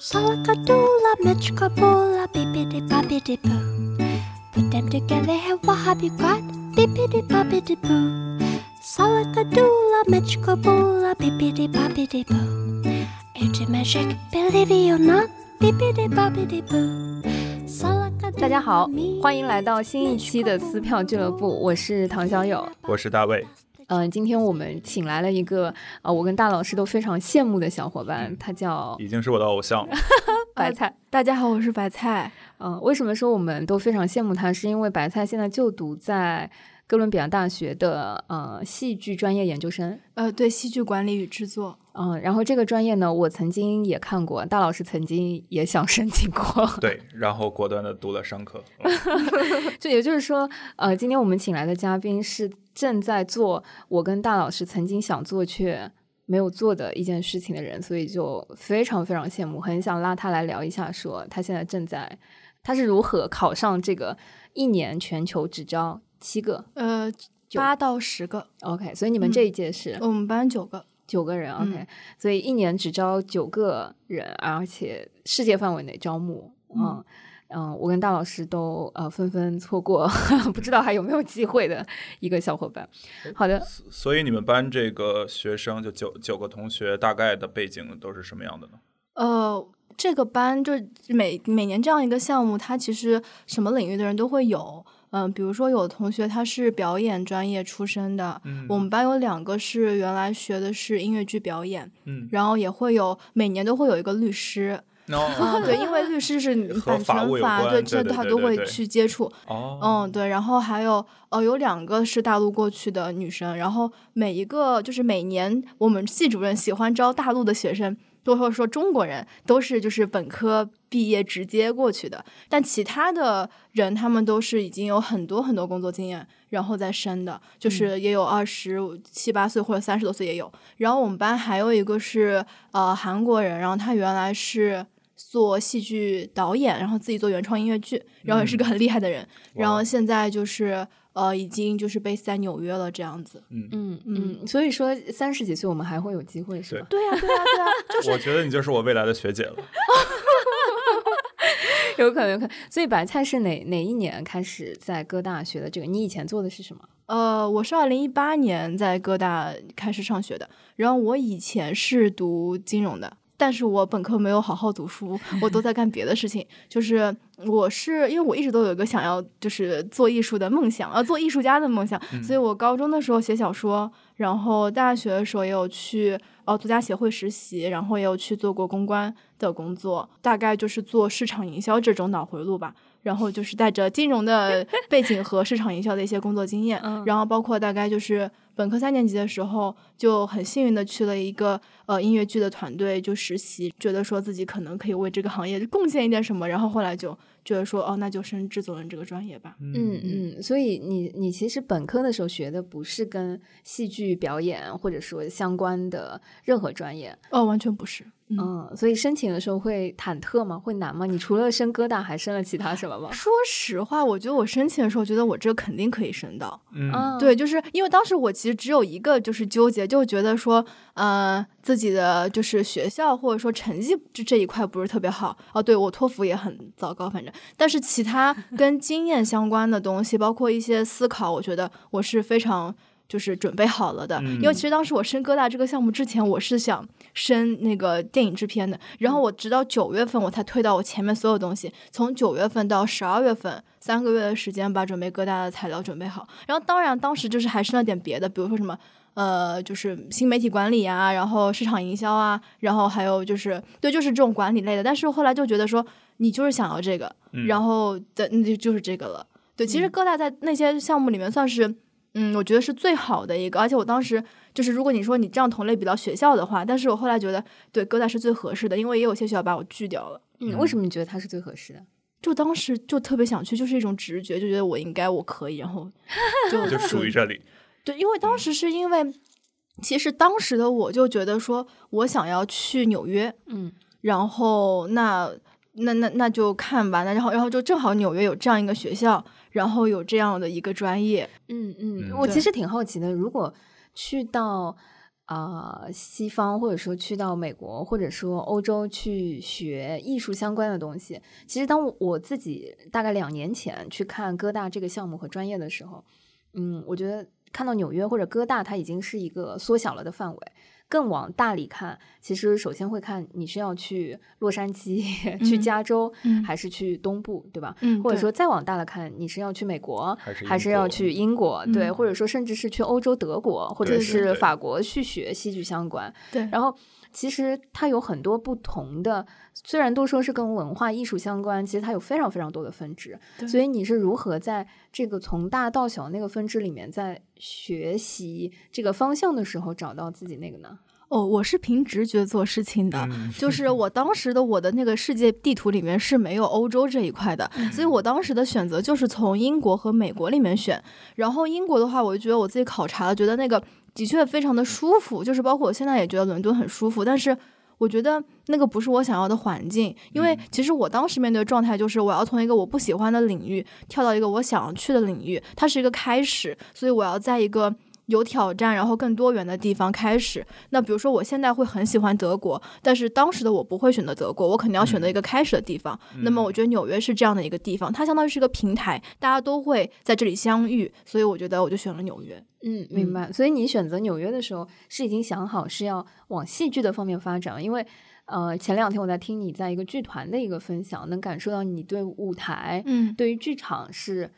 Salakadoola, mitchkaboola, bippity boppity boo. Put them together, hey, what have you got? Bippity boppity boo. Salakadoola, mitchkaboola, bippity boppity boo. It's a magic, believe it or not, bippity boppity boo. 大家好，欢迎来到新一期的撕票俱乐部，我是唐小友，我是大卫。嗯，今天我们请来了一个呃，我跟大老师都非常羡慕的小伙伴，他叫已经是我的偶像了，白菜。大家好，我是白菜。嗯，为什么说我们都非常羡慕他？是因为白菜现在就读在哥伦比亚大学的呃戏剧专业研究生。呃，对，戏剧管理与制作。嗯，然后这个专业呢，我曾经也看过，大老师曾经也想申请过。对，然后果断的读了商科。就也就是说，呃，今天我们请来的嘉宾是。正在做我跟大老师曾经想做却没有做的一件事情的人，所以就非常非常羡慕，很想拉他来聊一下，说他现在正在他是如何考上这个一年全球只招七个呃八到十个。OK，所以你们这一届是我们班九个。九个人 OK，所以一年只招九个人，而且世界范围内招募嗯。嗯，我跟大老师都呃纷纷错过，不知道还有没有机会的一个小伙伴。好的，所以你们班这个学生就九九个同学，大概的背景都是什么样的呢？呃，这个班就每每年这样一个项目，它其实什么领域的人都会有。嗯，比如说有的同学他是表演专业出身的，我们班有两个是原来学的是音乐剧表演，嗯，然后也会有每年都会有一个律师。啊，对，因为律师是版权法，对，这他都会去接触。哦，嗯，对，然后还有，呃，有两个是大陆过去的女生，然后每一个就是每年我们系主任喜欢招大陆的学生，都会说中国人都是就是本科毕业直接过去的，但其他的人他们都是已经有很多很多工作经验，然后再升的，就是也有二十七八岁或者三十多岁也有。然后我们班还有一个是呃韩国人，然后他原来是。做戏剧导演，然后自己做原创音乐剧，然后也是个很厉害的人。然后现在就是呃，已经就是被塞纽约了这样子。嗯嗯嗯，所以说三十几岁我们还会有机会是吧？对呀对呀对呀，就是我觉得你就是我未来的学姐了。有可能有可能。所以白菜是哪哪一年开始在哥大学的这个？你以前做的是什么？呃，我是二零一八年在哥大开始上学的，然后我以前是读金融的。但是我本科没有好好读书，我都在干别的事情。就是我是因为我一直都有一个想要就是做艺术的梦想，呃，做艺术家的梦想。所以我高中的时候写小说，然后大学的时候也有去呃作家协会实习，然后也有去做过公关的工作，大概就是做市场营销这种脑回路吧。然后就是带着金融的背景和市场营销的一些工作经验，然后包括大概就是本科三年级的时候就很幸运的去了一个呃音乐剧的团队就实习，觉得说自己可能可以为这个行业贡献一点什么，然后后来就觉得说哦那就升制作人这个专业吧。嗯嗯，所以你你其实本科的时候学的不是跟戏剧表演或者说相关的任何专业？哦，完全不是。嗯，所以申请的时候会忐忑吗？会难吗？你除了升哥大，还升了其他什么吗？说实话，我觉得我申请的时候，觉得我这肯定可以申到。嗯，对，就是因为当时我其实只有一个就是纠结，就觉得说，呃，自己的就是学校或者说成绩就这一块不是特别好。哦，对我托福也很糟糕，反正，但是其他跟经验相关的东西，包括一些思考，我觉得我是非常。就是准备好了的，因为其实当时我升哥大这个项目之前，我是想升那个电影制片的，然后我直到九月份我才推到我前面所有东西，从九月份到十二月份三个月的时间把准备哥大的材料准备好，然后当然当时就是还升了点别的，比如说什么呃就是新媒体管理啊，然后市场营销啊，然后还有就是对就是这种管理类的，但是后来就觉得说你就是想要这个，然后的那就就是这个了，对，其实哥大在那些项目里面算是。嗯，我觉得是最好的一个，而且我当时就是，如果你说你这样同类比到学校的话，但是我后来觉得，对哥大是最合适的，因为也有些学校把我拒掉了。嗯，为什么你觉得它是最合适的？就当时就特别想去，就是一种直觉，就觉得我应该，我可以，然后就 就属于这里。对，因为当时是因为，其实当时的我就觉得说我想要去纽约，嗯，然后那那那那就看吧，那然后然后就正好纽约有这样一个学校。然后有这样的一个专业，嗯嗯，我其实挺好奇的，如果去到啊，西方或者说去到美国或者说欧洲去学艺术相关的东西，其实当我自己大概两年前去看哥大这个项目和专业的时候，嗯，我觉得看到纽约或者哥大，它已经是一个缩小了的范围。更往大里看，其实首先会看你是要去洛杉矶、去加州，还是去东部，对吧？嗯，或者说再往大了看，你是要去美国，还是要去英国？对，或者说甚至是去欧洲德国或者是法国去学戏剧相关。对，然后其实它有很多不同的，虽然都说是跟文化艺术相关，其实它有非常非常多的分支。所以你是如何在这个从大到小那个分支里面，在学习这个方向的时候找到自己那个呢？哦，我是凭直觉做事情的，就是我当时的我的那个世界地图里面是没有欧洲这一块的，所以我当时的选择就是从英国和美国里面选。然后英国的话，我就觉得我自己考察了，觉得那个的确非常的舒服，就是包括我现在也觉得伦敦很舒服。但是我觉得那个不是我想要的环境，因为其实我当时面对的状态就是我要从一个我不喜欢的领域跳到一个我想要去的领域，它是一个开始，所以我要在一个。有挑战，然后更多元的地方开始。那比如说，我现在会很喜欢德国，但是当时的我不会选择德国，我肯定要选择一个开始的地方。那么，我觉得纽约是这样的一个地方，它相当于是一个平台，大家都会在这里相遇，所以我觉得我就选了纽约。嗯，明白。所以你选择纽约的时候，是已经想好是要往戏剧的方面发展，因为呃，前两天我在听你在一个剧团的一个分享，能感受到你对舞台，嗯，对于剧场是。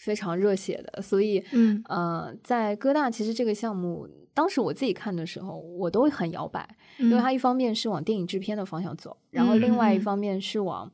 非常热血的，所以，嗯，呃，在哥大其实这个项目，当时我自己看的时候，我都很摇摆，因为它一方面是往电影制片的方向走，然后另外一方面是往，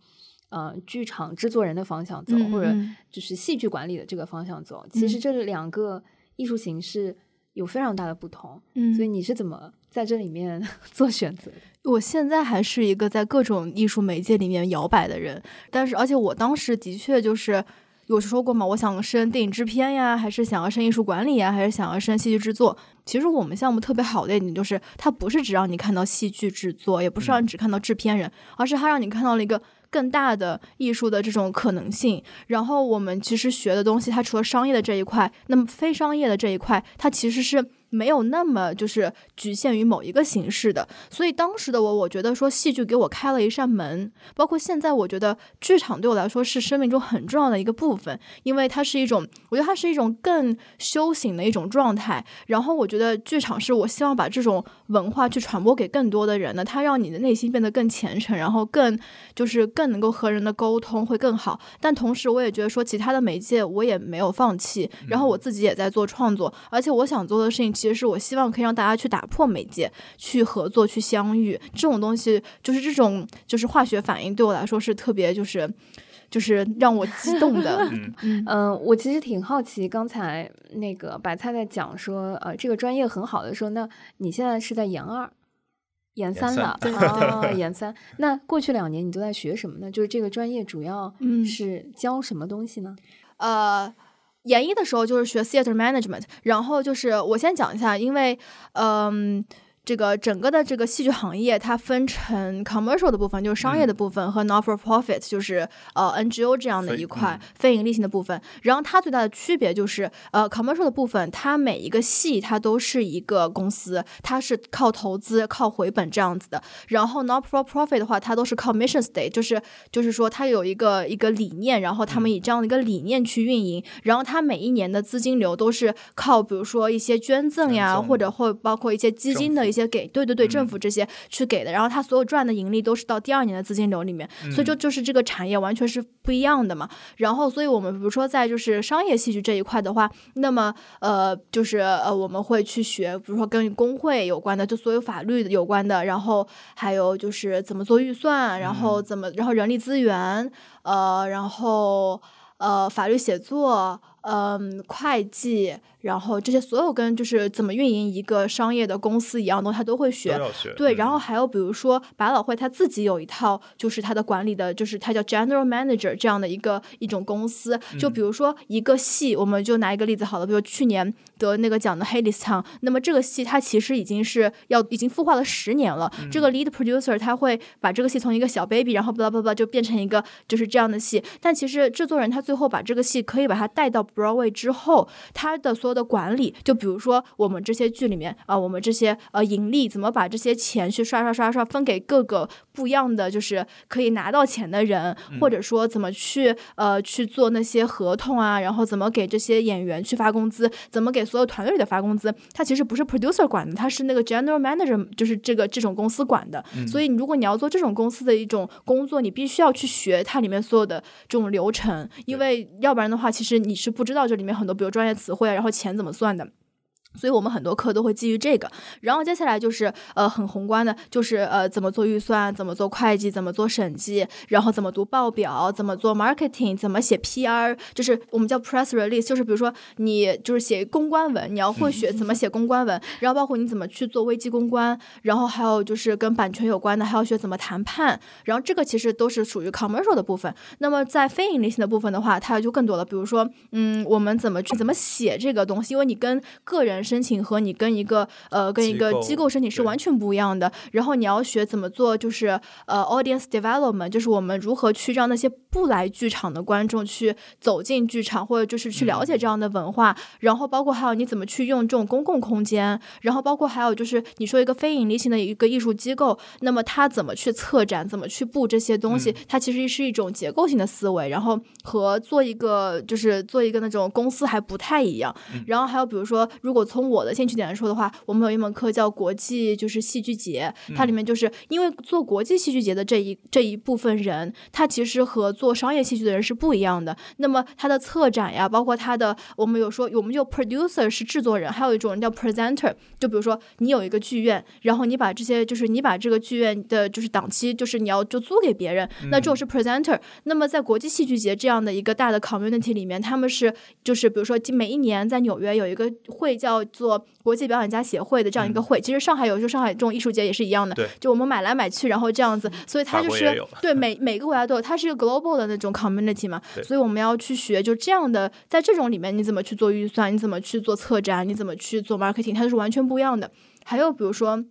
呃，剧场制作人的方向走，或者就是戏剧管理的这个方向走。其实这两个艺术形式有非常大的不同，嗯，所以你是怎么在这里面 做选择的？我现在还是一个在各种艺术媒介里面摇摆的人，但是而且我当时的确就是。有说过吗？我想升电影制片呀，还是想要升艺术管理呀，还是想要升戏剧制作？其实我们项目特别好的一点就是，它不是只让你看到戏剧制作，也不是让你只看到制片人，而是它让你看到了一个更大的艺术的这种可能性。然后我们其实学的东西，它除了商业的这一块，那么非商业的这一块，它其实是。没有那么就是局限于某一个形式的，所以当时的我，我觉得说戏剧给我开了一扇门，包括现在，我觉得剧场对我来说是生命中很重要的一个部分，因为它是一种，我觉得它是一种更修行的一种状态。然后我觉得剧场是我希望把这种文化去传播给更多的人的，它让你的内心变得更虔诚，然后更就是更能够和人的沟通会更好。但同时，我也觉得说其他的媒介我也没有放弃，然后我自己也在做创作，而且我想做的事情。其实是我希望可以让大家去打破媒介，去合作，去相遇。这种东西就是这种就是化学反应，对我来说是特别就是就是让我激动的。嗯，我其实挺好奇，刚才那个白菜在讲说，呃，这个专业很好的时候，那你现在是在研二、研三了啊？研三。那过去两年你都在学什么呢？就是这个专业主要是教什么东西呢？呃。研一的时候就是学 theater management，然后就是我先讲一下，因为，嗯。这个整个的这个戏剧行业，它分成 commercial 的部分，就是商业的部分，和 not for profit，就是呃 NGO 这样的一块非盈利性的部分。然后它最大的区别就是，呃 commercial 的部分，它每一个戏它都是一个公司，它是靠投资、靠回本这样子的。然后 not for profit 的话，它都是靠 mission state，就是就是说它有一个一个理念，然后他们以这样的一个理念去运营。然后它每一年的资金流都是靠，比如说一些捐赠呀，或者或包括一些基金的一些。些给对对对政府这些去给的，然后他所有赚的盈利都是到第二年的资金流里面，所以就就是这个产业完全是不一样的嘛。然后，所以我们比如说在就是商业戏剧这一块的话，那么呃就是呃我们会去学，比如说跟工会有关的，就所有法律有关的，然后还有就是怎么做预算，然后怎么然后人力资源，呃然后呃法律写作，嗯会计。然后这些所有跟就是怎么运营一个商业的公司一样的东西，他都会学。对，然后还有比如说百老汇他自己有一套，就是他的管理的，就是他叫 General Manager 这样的一个一种公司。就比如说一个戏，我们就拿一个例子好了，比如去年得那个奖的《h a d e s Town》，那么这个戏它其实已经是要已经孵化了十年了。这个 Lead Producer 他会把这个戏从一个小 baby，然后巴拉巴拉就变成一个就是这样的戏。但其实制作人他最后把这个戏可以把它带到 Broadway 之后，它的所有的管理，就比如说我们这些剧里面啊，我们这些呃盈利怎么把这些钱去刷刷刷刷分给各个不一样的就是可以拿到钱的人，或者说怎么去呃去做那些合同啊，然后怎么给这些演员去发工资，怎么给所有团队里的发工资，它其实不是 producer 管的，它是那个 general manager，就是这个这种公司管的。所以如果你要做这种公司的一种工作，你必须要去学它里面所有的这种流程，因为要不然的话，其实你是不知道这里面很多比如专业词汇，然后钱怎么算的。所以我们很多课都会基于这个，然后接下来就是呃很宏观的，就是呃怎么做预算，怎么做会计，怎么做审计，然后怎么读报表，怎么做 marketing，怎么写 PR，就是我们叫 press release，就是比如说你就是写公关文，你要会学怎么写公关文，然后包括你怎么去做危机公关，然后还有就是跟版权有关的，还要学怎么谈判，然后这个其实都是属于 commercial 的部分。那么在非盈利性的部分的话，它就更多了，比如说嗯我们怎么去怎么写这个东西，因为你跟个人。申请和你跟一个呃跟一个机构申请是完全不一样的。然后你要学怎么做，就是呃 audience development，就是我们如何去让那些不来剧场的观众去走进剧场，或者就是去了解这样的文化。然后包括还有你怎么去用这种公共空间。然后包括还有就是你说一个非盈利性的一个艺术机构，那么它怎么去策展，怎么去布这些东西，它其实是一种结构性的思维。然后和做一个就是做一个那种公司还不太一样。然后还有比如说如果从从我的兴趣点来说的话，我们有一门课叫国际就是戏剧节，它里面就是因为做国际戏剧节的这一这一部分人，他其实和做商业戏剧的人是不一样的。那么他的策展呀，包括他的，我们有说我们就 producer 是制作人，还有一种人叫 presenter。就比如说你有一个剧院，然后你把这些就是你把这个剧院的就是档期就是你要就租给别人，那这种是 presenter。那么在国际戏剧节这样的一个大的 community 里面，他们是就是比如说每一年在纽约有一个会叫。做国际表演家协会的这样一个会，其实上海有时候上海这种艺术节也是一样的，就我们买来买去，然后这样子，所以它就是对 每每个国家都有，它是一个 global 的那种 community 嘛，所以我们要去学就这样的，在这种里面你怎么去做预算，你怎么去做策展，你怎么去做 marketing，它是完全不一样的。还有比如说。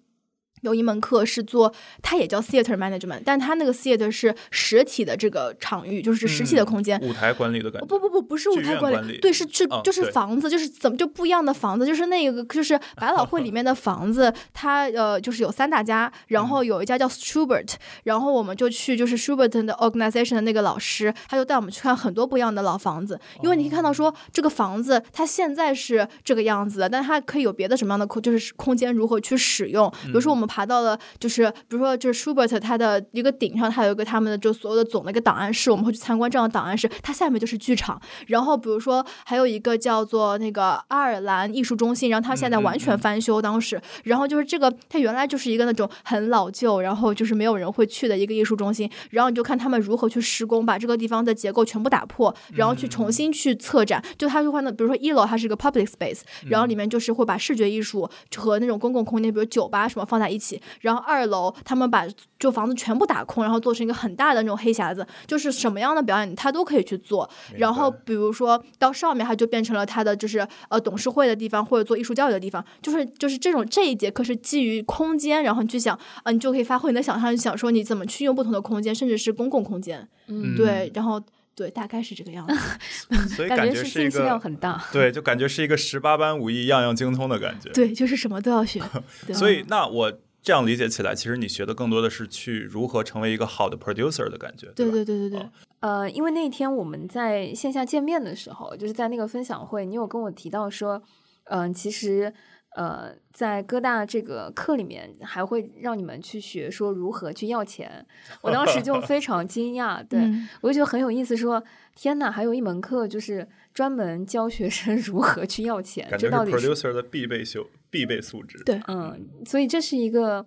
有一门课是做，它也叫 theater management，但它那个 theater 是实体的这个场域，就是实体的空间，舞台管理的感觉。不不不，不是舞台管理，对，是是就是房子，就是怎么就不一样的房子，就是那个就是 百老汇里面的房子，它呃就是有三大家，然后有一家叫 Schubert，然后我们就去就是 Schubert 的 organization 的那个老师，他就带我们去看很多不一样的老房子，因为你可以看到说这个房子它现在是这个样子的，但它可以有别的什么样的空，就是空间如何去使用，比如说我们。爬到了，就是比如说，就是 Schubert 它的一个顶上，它有一个他们的就所有的总的一个档案室，我们会去参观这样的档案室。它下面就是剧场。然后比如说还有一个叫做那个爱尔兰艺术中心，然后它现在完全翻修，当时。然后就是这个，它原来就是一个那种很老旧，然后就是没有人会去的一个艺术中心。然后你就看他们如何去施工，把这个地方的结构全部打破，然后去重新去策展。就它就换的，比如说一楼它是一个 public space，然后里面就是会把视觉艺术和那种公共空间，比如酒吧什么放在一起。然后二楼他们把就房子全部打空，然后做成一个很大的那种黑匣子，就是什么样的表演他都可以去做。然后比如说到上面，它就变成了他的就是呃董事会的地方或者做艺术教育的地方，就是就是这种这一节课是基于空间，然后你去想啊，你就可以发挥你的想象，想说你怎么去用不同的空间，甚至是公共空间。嗯，对，然后对，大概是这个样子。所以感觉是信息量很大。对，就感觉是一个十八般武艺样样精通的感觉。对，就是什么都要学。所以那我。这样理解起来，其实你学的更多的是去如何成为一个好的 producer 的感觉。对对对对对。呃，因为那天我们在线下见面的时候，就是在那个分享会，你有跟我提到说，嗯，其实呃，在哥大这个课里面，还会让你们去学说如何去要钱。我当时就非常惊讶，对我就觉得很有意思，说天呐，还有一门课就是专门教学生如何去要钱，这到底是 producer 的必备修。必备素质。对，嗯，所以这是一个，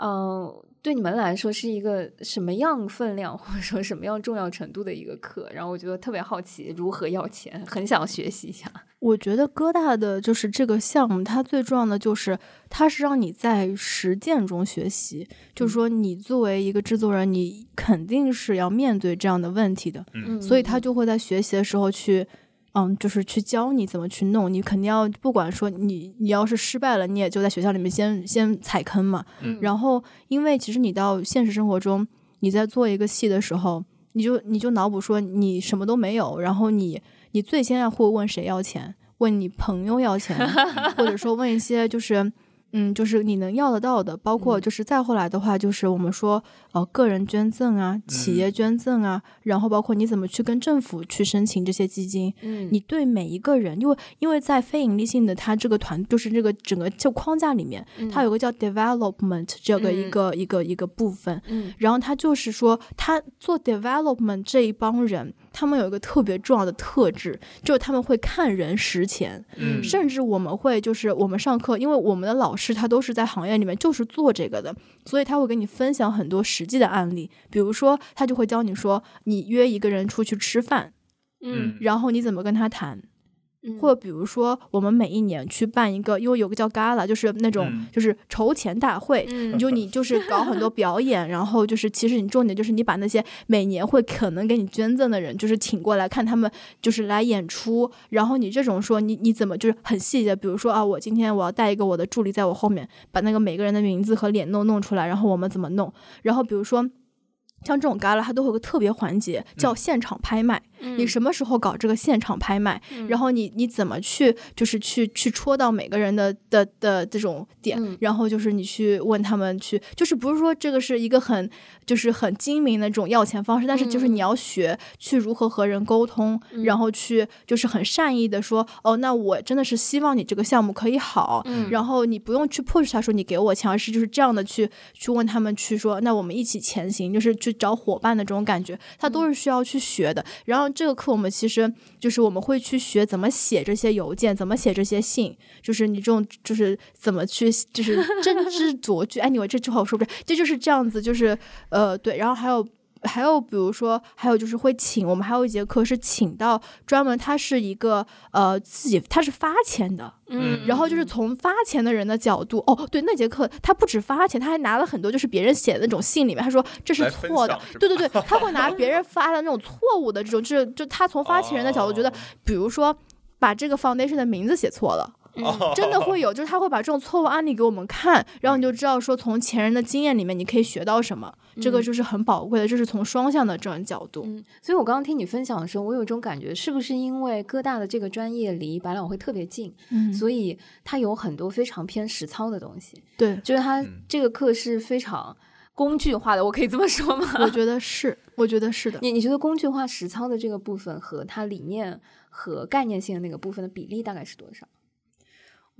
嗯，对你们来说是一个什么样分量或者说什么样重要程度的一个课？然后我觉得特别好奇如何要钱，很想学习一下。我觉得哥大的就是这个项目，它最重要的就是它是让你在实践中学习，就是说你作为一个制作人，你肯定是要面对这样的问题的，嗯，所以他就会在学习的时候去。嗯，就是去教你怎么去弄，你肯定要不管说你你要是失败了，你也就在学校里面先先踩坑嘛。然后，因为其实你到现实生活中，你在做一个戏的时候，你就你就脑补说你什么都没有，然后你你最先要会问谁要钱？问你朋友要钱，或者说问一些就是。嗯，就是你能要得到的，包括就是再后来的话，就是我们说，呃，个人捐赠啊，企业捐赠啊，然后包括你怎么去跟政府去申请这些基金，嗯，你对每一个人，因为因为在非盈利性的它这个团，就是这个整个就框架里面，它有个叫 development 这个一个一个一个部分，嗯，然后它就是说，他做 development 这一帮人。他们有一个特别重要的特质，就是他们会看人识钱，嗯，甚至我们会就是我们上课，因为我们的老师他都是在行业里面就是做这个的，所以他会给你分享很多实际的案例，比如说他就会教你说，你约一个人出去吃饭，嗯，然后你怎么跟他谈。或比如说，我们每一年去办一个，因为有个叫 Gala，就是那种就是筹钱大会，你就你就是搞很多表演，然后就是其实你重点就是你把那些每年会可能给你捐赠的人，就是请过来看他们就是来演出，然后你这种说你你怎么就是很细节，比如说啊，我今天我要带一个我的助理在我后面，把那个每个人的名字和脸弄弄出来，然后我们怎么弄，然后比如说。像这种 gala，，它都会有个特别环节，叫现场拍卖。你什么时候搞这个现场拍卖？然后你你怎么去，就是去去戳到每个人的的的这种点？然后就是你去问他们去，就是不是说这个是一个很就是很精明的这种要钱方式，但是就是你要学去如何和人沟通，然后去就是很善意的说，哦，那我真的是希望你这个项目可以好。然后你不用去 push 他说你给我钱，而是就是这样的去去问他们去说，那我们一起前行，就是去。找伙伴的这种感觉，他都是需要去学的。然后这个课我们其实就是我们会去学怎么写这些邮件，怎么写这些信，就是你这种就是怎么去就是真知灼句。哎，你我这句话我说不出，这就是这样子，就是呃对。然后还有。还有，比如说，还有就是会请我们，还有一节课是请到专门，他是一个呃自己他是发钱的，嗯，然后就是从发钱的人的角度，哦，对，那节课他不止发钱，他还拿了很多就是别人写的那种信里面，他说这是错的，对对对，他会拿别人发的那种错误的这种，就是就他从发钱人的角度觉得，比如说把这个 foundation 的名字写错了。真的会有，就是他会把这种错误案例给我们看，然后你就知道说从前人的经验里面你可以学到什么，这个就是很宝贵的，这是从双向的这种角度。嗯，所以我刚刚听你分享的时候，我有一种感觉，是不是因为哥大的这个专业离百老汇特别近，嗯，所以它有很多非常偏实操的东西。对，就是它这个课是非常工具化的，我可以这么说吗？我 觉得是，我觉得是的。你你觉得工具化实操的这个部分和它理念和概念性的那个部分的比例大概是多少？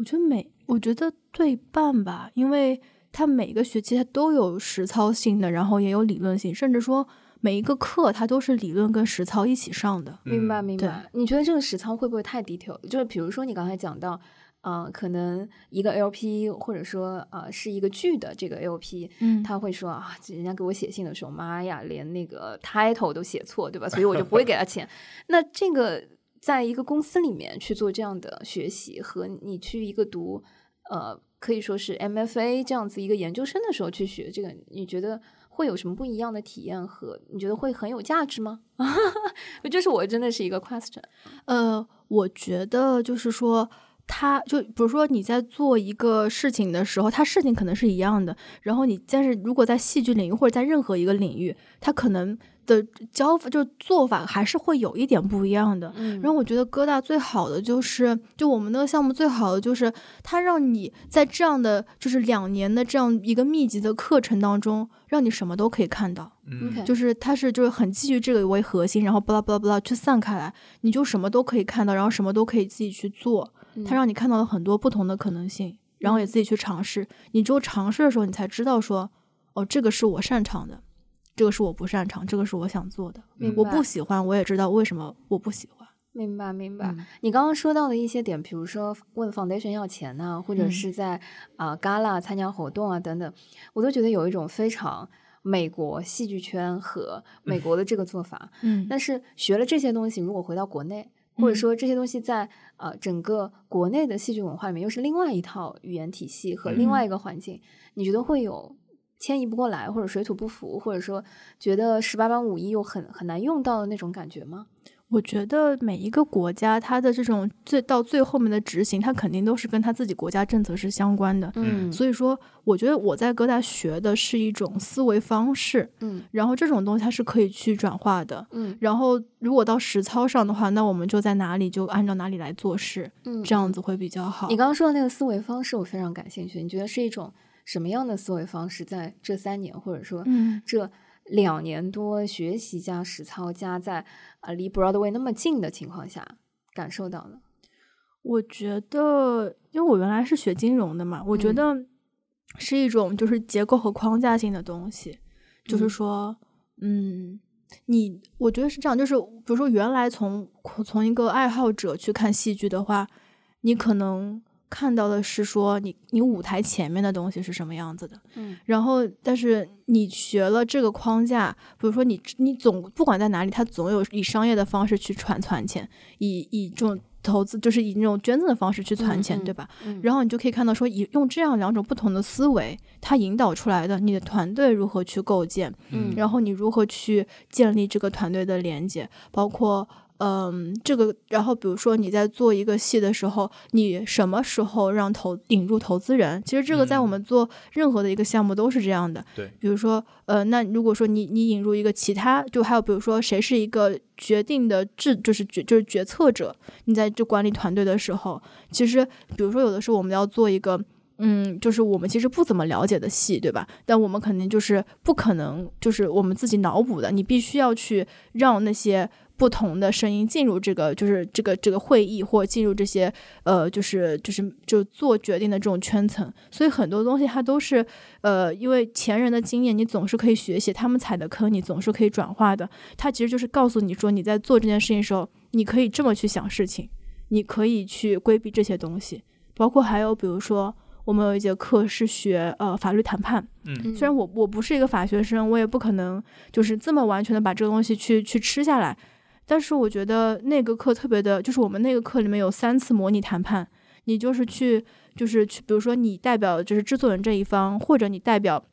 我觉得每我觉得对半吧，因为它每个学期它都有实操性的，然后也有理论性，甚至说每一个课它都是理论跟实操一起上的。明白明白。你觉得这个实操会不会太 detail？就是比如说你刚才讲到，嗯，可能一个 LP 或者说呃是一个剧的这个 LP，嗯，他会说啊，人家给我写信的时候，妈呀，连那个 title 都写错，对吧？所以我就不会给他钱。那这个。在一个公司里面去做这样的学习，和你去一个读，呃，可以说是 MFA 这样子一个研究生的时候去学这个，你觉得会有什么不一样的体验？和你觉得会很有价值吗？这是我真的是一个 question。呃，我觉得就是说，他就比如说你在做一个事情的时候，他事情可能是一样的，然后你但是如果在戏剧领域或者在任何一个领域，他可能。的教法就做法还是会有一点不一样的。然后我觉得哥大最好的就是，就我们那个项目最好的就是，它让你在这样的就是两年的这样一个密集的课程当中，让你什么都可以看到。嗯，就是它是就是很基于这个为核心，然后巴拉巴拉巴拉去散开来，你就什么都可以看到，然后什么都可以自己去做。它让你看到了很多不同的可能性，然后也自己去尝试。你只有尝试的时候，你才知道说，哦，这个是我擅长的。这个是我不擅长，这个是我想做的。我不喜欢，我也知道为什么我不喜欢。明白，明白。你刚刚说到的一些点，比如说问 foundation 要钱呐，或者是在啊 gala 参加活动啊等等，我都觉得有一种非常美国戏剧圈和 美国的这个做法。嗯。但是学了这些东西，如果回到国内，或者说这些东西在呃整个国内的戏剧文化里面，又是另外一套语言体系和另外一个环境，你觉得会有？迁移不过来，或者水土不服，或者说觉得十八般武艺又很很难用到的那种感觉吗？我觉得每一个国家，它的这种最到最后面的执行，它肯定都是跟他自己国家政策是相关的。嗯，所以说，我觉得我在哥大学的是一种思维方式。嗯，然后这种东西它是可以去转化的。嗯，然后如果到实操上的话，那我们就在哪里就按照哪里来做事。嗯，这样子会比较好。你刚刚说的那个思维方式，我非常感兴趣。你觉得是一种什么样的思维方式？在这三年，或者说，嗯，这。两年多学习加实操加在啊离 Broadway 那么近的情况下感受到的，我觉得，因为我原来是学金融的嘛，我觉得是一种就是结构和框架性的东西，就是说，嗯，你我觉得是这样，就是比如说原来从从一个爱好者去看戏剧的话，你可能。看到的是说你你舞台前面的东西是什么样子的，嗯，然后但是你学了这个框架，比如说你你总不管在哪里，它总有以商业的方式去传传钱，以以这种投资就是以那种捐赠的方式去传钱，对吧？然后你就可以看到说以用这样两种不同的思维，它引导出来的你的团队如何去构建，嗯，然后你如何去建立这个团队的连接，包括。嗯，这个，然后比如说你在做一个戏的时候，你什么时候让投引入投资人？其实这个在我们做任何的一个项目都是这样的。对，比如说，呃，那如果说你你引入一个其他，就还有比如说谁是一个决定的制，就是决就是决策者，你在这管理团队的时候，其实比如说有的时候我们要做一个，嗯，就是我们其实不怎么了解的戏，对吧？但我们肯定就是不可能就是我们自己脑补的，你必须要去让那些。不同的声音进入这个，就是这个这个会议，或进入这些呃，就是就是就做决定的这种圈层。所以很多东西它都是呃，因为前人的经验，你总是可以学习，他们踩的坑你总是可以转化的。它其实就是告诉你说，你在做这件事情的时候，你可以这么去想事情，你可以去规避这些东西。包括还有比如说，我们有一节课是学呃法律谈判。嗯，虽然我我不是一个法学生，我也不可能就是这么完全的把这个东西去去吃下来。但是我觉得那个课特别的，就是我们那个课里面有三次模拟谈判，你就是去，就是去，比如说你代表就是制作人这一方，或者你代表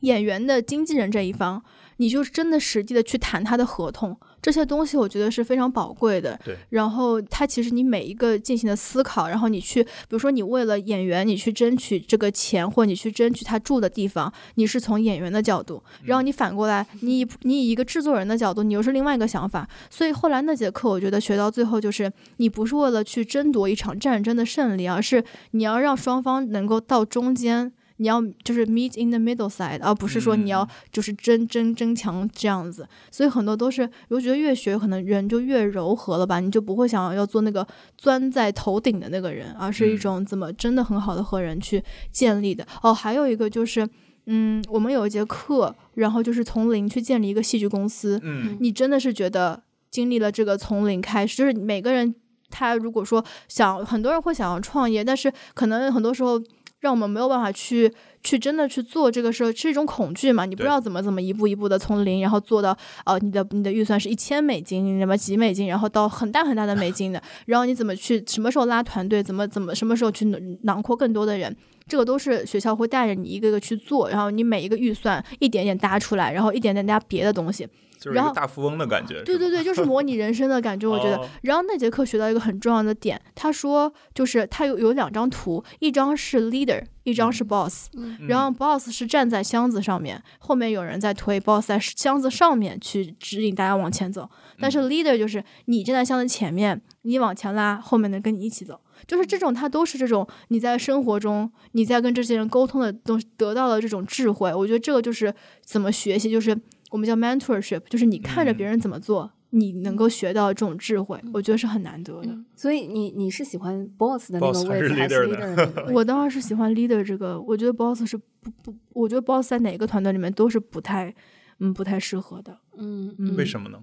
演员的经纪人这一方，你就真的实际的去谈他的合同。这些东西我觉得是非常宝贵的。对。然后它其实你每一个进行的思考，然后你去，比如说你为了演员，你去争取这个钱，或你去争取他住的地方，你是从演员的角度。然后你反过来，你以你以一个制作人的角度，你又是另外一个想法。所以后来那节课，我觉得学到最后就是，你不是为了去争夺一场战争的胜利，而是你要让双方能够到中间。你要就是 meet in the middle side，而不是说你要就是争争争强这样子，所以很多都是我觉得越学可能人就越柔和了吧，你就不会想要要做那个钻在头顶的那个人，而是一种怎么真的很好的和人去建立的。哦，还有一个就是，嗯，我们有一节课，然后就是从零去建立一个戏剧公司。嗯，你真的是觉得经历了这个从零开始，就是每个人他如果说想，很多人会想要创业，但是可能很多时候。让我们没有办法去去真的去做这个事儿，是一种恐惧嘛？你不知道怎么怎么一步一步的从零，然后做到呃你的你的预算是一千美金，什么几美金，然后到很大很大的美金的，然后你怎么去什么时候拉团队，怎么怎么什么时候去囊括更多的人，这个都是学校会带着你一个个去做，然后你每一个预算一点点搭出来，然后一点点搭别的东西。就是一个大富翁的感觉，对对对，就是模拟人生的感觉。我觉得，然后那节课学到一个很重要的点，他说就是他有有两张图，一张是 leader，一张是 boss。然后 boss 是站在箱子上面，后面有人在推，boss 在箱子上面去指引大家往前走。但是 leader 就是你站在箱子前面，你往前拉，后面的跟你一起走。就是这种，他都是这种你在生活中你在跟这些人沟通的东西得到了这种智慧。我觉得这个就是怎么学习，就是。我们叫 mentorship，就是你看着别人怎么做，你能够学到这种智慧，我觉得是很难得的。所以你你是喜欢 boss 的那个位置还是 leader 的？我当然是喜欢 leader 这个。我觉得 boss 是不不，我觉得 boss 在哪个团队里面都是不太嗯不太适合的。嗯嗯。为什么呢？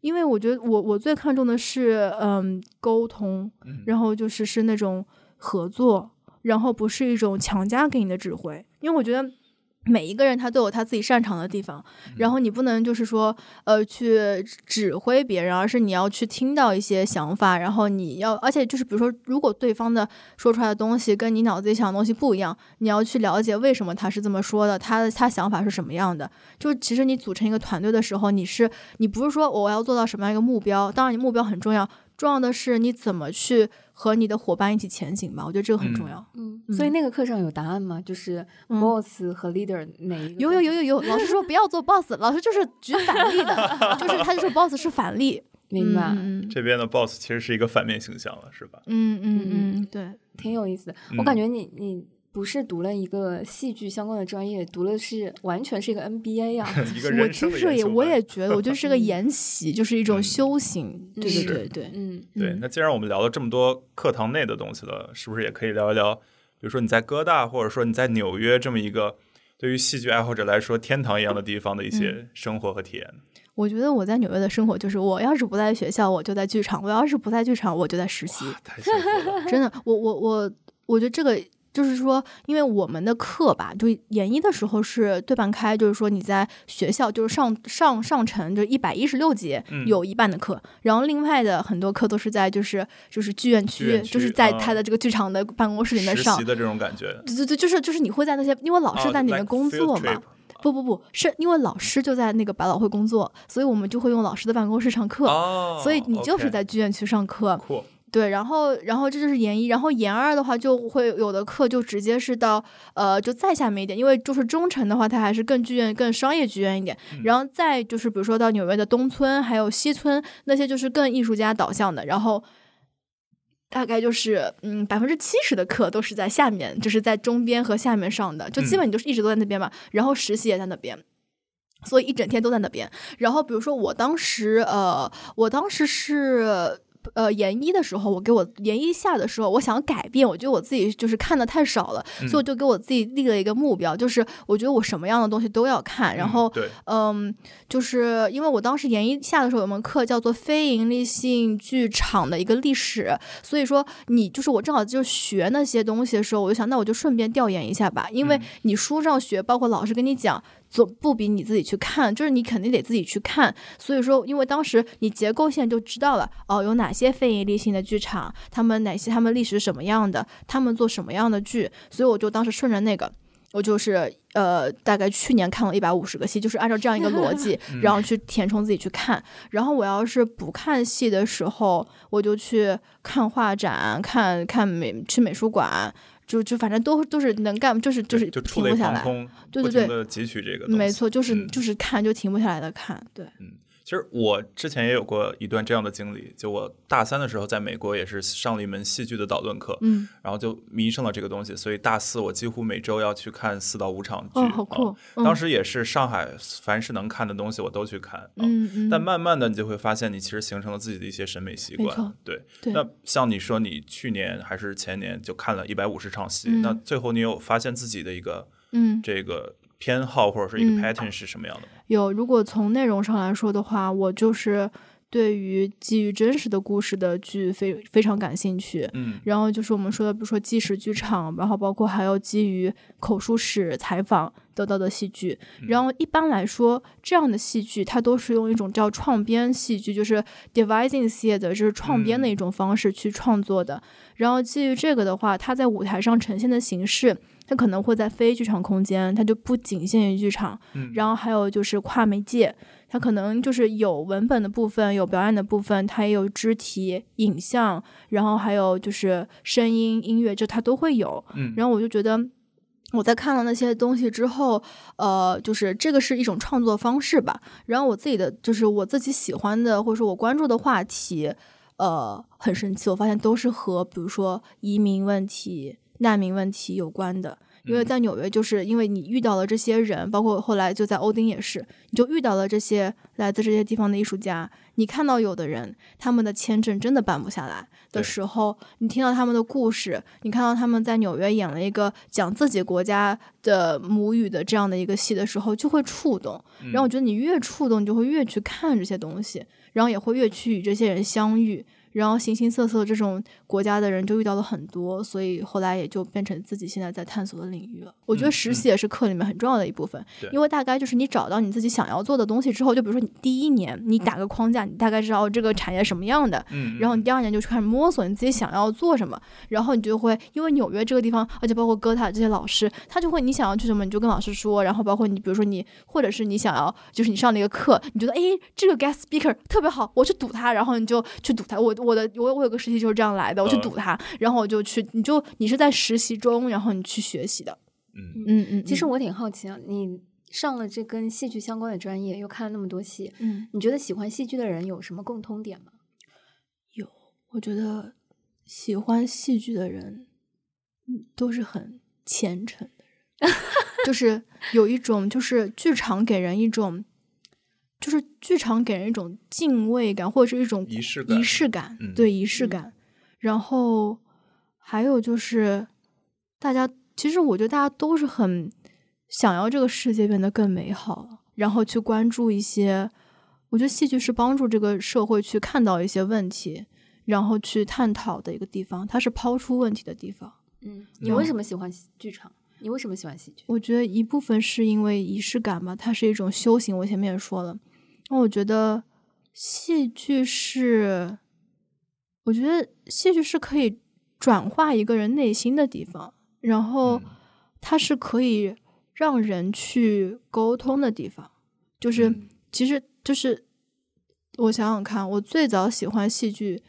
因为我觉得我我最看重的是嗯沟通，然后就是是那种合作，然后不是一种强加给你的指挥。因为我觉得。每一个人他都有他自己擅长的地方，然后你不能就是说，呃，去指挥别人，而是你要去听到一些想法，然后你要，而且就是比如说，如果对方的说出来的东西跟你脑子里想的东西不一样，你要去了解为什么他是这么说的，他的他想法是什么样的。就其实你组成一个团队的时候，你是你不是说我要做到什么样一个目标，当然你目标很重要。重要的是你怎么去和你的伙伴一起前行吧，我觉得这个很重要。嗯，所以那个课上有答案吗？就是 boss 和 leader 哪一个？有有有有有，老师说不要做 boss，老师就是举反例的，就是他就说 boss 是反例，明白？这边的 boss 其实是一个反面形象了，是吧？嗯嗯嗯，对，挺有意思的。我感觉你你。不是读了一个戏剧相关的专业，读的是完全是一个 MBA 啊！我其实也我也觉得，我就是个 研习，就是一种修行。对对对对，嗯，对。那既然我们聊了这么多课堂内的东西了，是不是也可以聊一聊？比如说你在哥大，或者说你在纽约这么一个对于戏剧爱好者来说天堂一样的地方的一些生活和体验？我觉得我在纽约的生活就是，我要是不在学校，我就在剧场；我要是不在剧场，我就在实习。太幸福了！真的，我我我，我觉得这个。就是说，因为我们的课吧，就研一的时候是对半开，就是说你在学校就是上上上层就一百一十六节有一半的课，然后另外的很多课都是在就是就是剧院区，就是在他的这个剧场的办公室里面上的这种感觉。对对对，就是就是你会在那些，因为老师在里面工作嘛。不不不是因为老师就在那个百老汇工作，所以我们就会用老师的办公室上课，所以你就是在剧院区上课。对，然后，然后这就是研一，然后研二的话就会有的课就直接是到呃，就再下面一点，因为就是中城的话，它还是更剧院、更商业剧院一点。然后再就是比如说到纽约的东村还有西村那些就是更艺术家导向的，然后大概就是嗯百分之七十的课都是在下面，就是在中边和下面上的，就基本你就是一直都在那边嘛。然后实习也在那边，所以一整天都在那边。然后比如说我当时呃，我当时是。呃，研一的时候，我给我研一下的时候，我想改变，我觉得我自己就是看的太少了，所以我就给我自己立了一个目标，就是我觉得我什么样的东西都要看。然后，嗯，就是因为我当时研一下的时候有门课叫做非盈利性剧场的一个历史，所以说你就是我正好就学那些东西的时候，我就想，那我就顺便调研一下吧，因为你书上学，包括老师跟你讲。总不比你自己去看，就是你肯定得自己去看。所以说，因为当时你结构线就知道了，哦，有哪些非盈利性的剧场，他们哪些他们历史什么样的，他们做什么样的剧，所以我就当时顺着那个，我就是呃，大概去年看了一百五十个戏，就是按照这样一个逻辑，然后去填充自己去看。然后我要是不看戏的时候，我就去看画展，看看美去美术馆。就就反正都都是能干，就是就是停不下来，对对对，汲取这个，没错，就是就是看就停不下来的看，对，嗯。其实我之前也有过一段这样的经历，就我大三的时候在美国也是上了一门戏剧的导论课，嗯，然后就迷上了这个东西，所以大四我几乎每周要去看四到五场剧，哦，好酷！当时也是上海凡是能看的东西我都去看，嗯嗯。但慢慢的你就会发现，你其实形成了自己的一些审美习惯，对对。那像你说你去年还是前年就看了一百五十场戏，那最后你有发现自己的一个嗯这个。偏好或者是一个 pattern 是什么样的吗？有，如果从内容上来说的话，我就是对于基于真实的故事的剧非非常感兴趣。嗯，然后就是我们说的，比如说纪实剧场，然后包括还有基于口述史采访得到的戏剧。然后一般来说，这样的戏剧它都是用一种叫创编戏剧，就是 devising theater，就是创编的一种方式去创作的。然后基于这个的话，它在舞台上呈现的形式。它可能会在非剧场空间，它就不仅限于剧场，然后还有就是跨媒介，它可能就是有文本的部分，有表演的部分，它也有肢体、影像，然后还有就是声音、音乐，就它都会有。然后我就觉得我在看了那些东西之后，呃，就是这个是一种创作方式吧。然后我自己的就是我自己喜欢的或者说我关注的话题，呃，很神奇，我发现都是和比如说移民问题。难民问题有关的，因为在纽约，就是因为你遇到了这些人，包括后来就在欧丁也是，你就遇到了这些来自这些地方的艺术家。你看到有的人他们的签证真的办不下来的时候，你听到他们的故事，你看到他们在纽约演了一个讲自己国家的母语的这样的一个戏的时候，就会触动。然后我觉得你越触动，你就会越去看这些东西，然后也会越去与这些人相遇。然后形形色色这种国家的人就遇到了很多，所以后来也就变成自己现在在探索的领域了。我觉得实习也是课里面很重要的一部分，因为大概就是你找到你自己想要做的东西之后，就比如说你第一年你打个框架，你大概知道这个产业什么样的，然后你第二年就去开始摸索你自己想要做什么，然后你就会因为纽约这个地方，而且包括哥塔这些老师，他就会你想要去什么你就跟老师说，然后包括你比如说你或者是你想要就是你上了一个课，你觉得哎这个 guest speaker 特别好，我去赌他，然后你就去赌他。我我的我我有个实习就是这样来的，我去堵他，然后我就去，你就你是在实习中，然后你去学习的。嗯嗯嗯。其实我挺好奇啊，你上了这跟戏剧相关的专业，又看了那么多戏，嗯，你觉得喜欢戏剧的人有什么共通点吗？有，我觉得喜欢戏剧的人，都是很虔诚的人，就是有一种，就是剧场给人一种。就是剧场给人一种敬畏感，或者是一种仪式感，仪式感，对仪式感。然后还有就是，大家其实我觉得大家都是很想要这个世界变得更美好，然后去关注一些。我觉得戏剧是帮助这个社会去看到一些问题，然后去探讨的一个地方。它是抛出问题的地方。嗯，你为什么喜欢剧场？你为什么喜欢戏剧？我觉得一部分是因为仪式感吧，它是一种修行。我前面也说了。那我觉得戏剧是，我觉得戏剧是可以转化一个人内心的地方，然后它是可以让人去沟通的地方。就是，其实就是我想想看，我最早喜欢戏剧，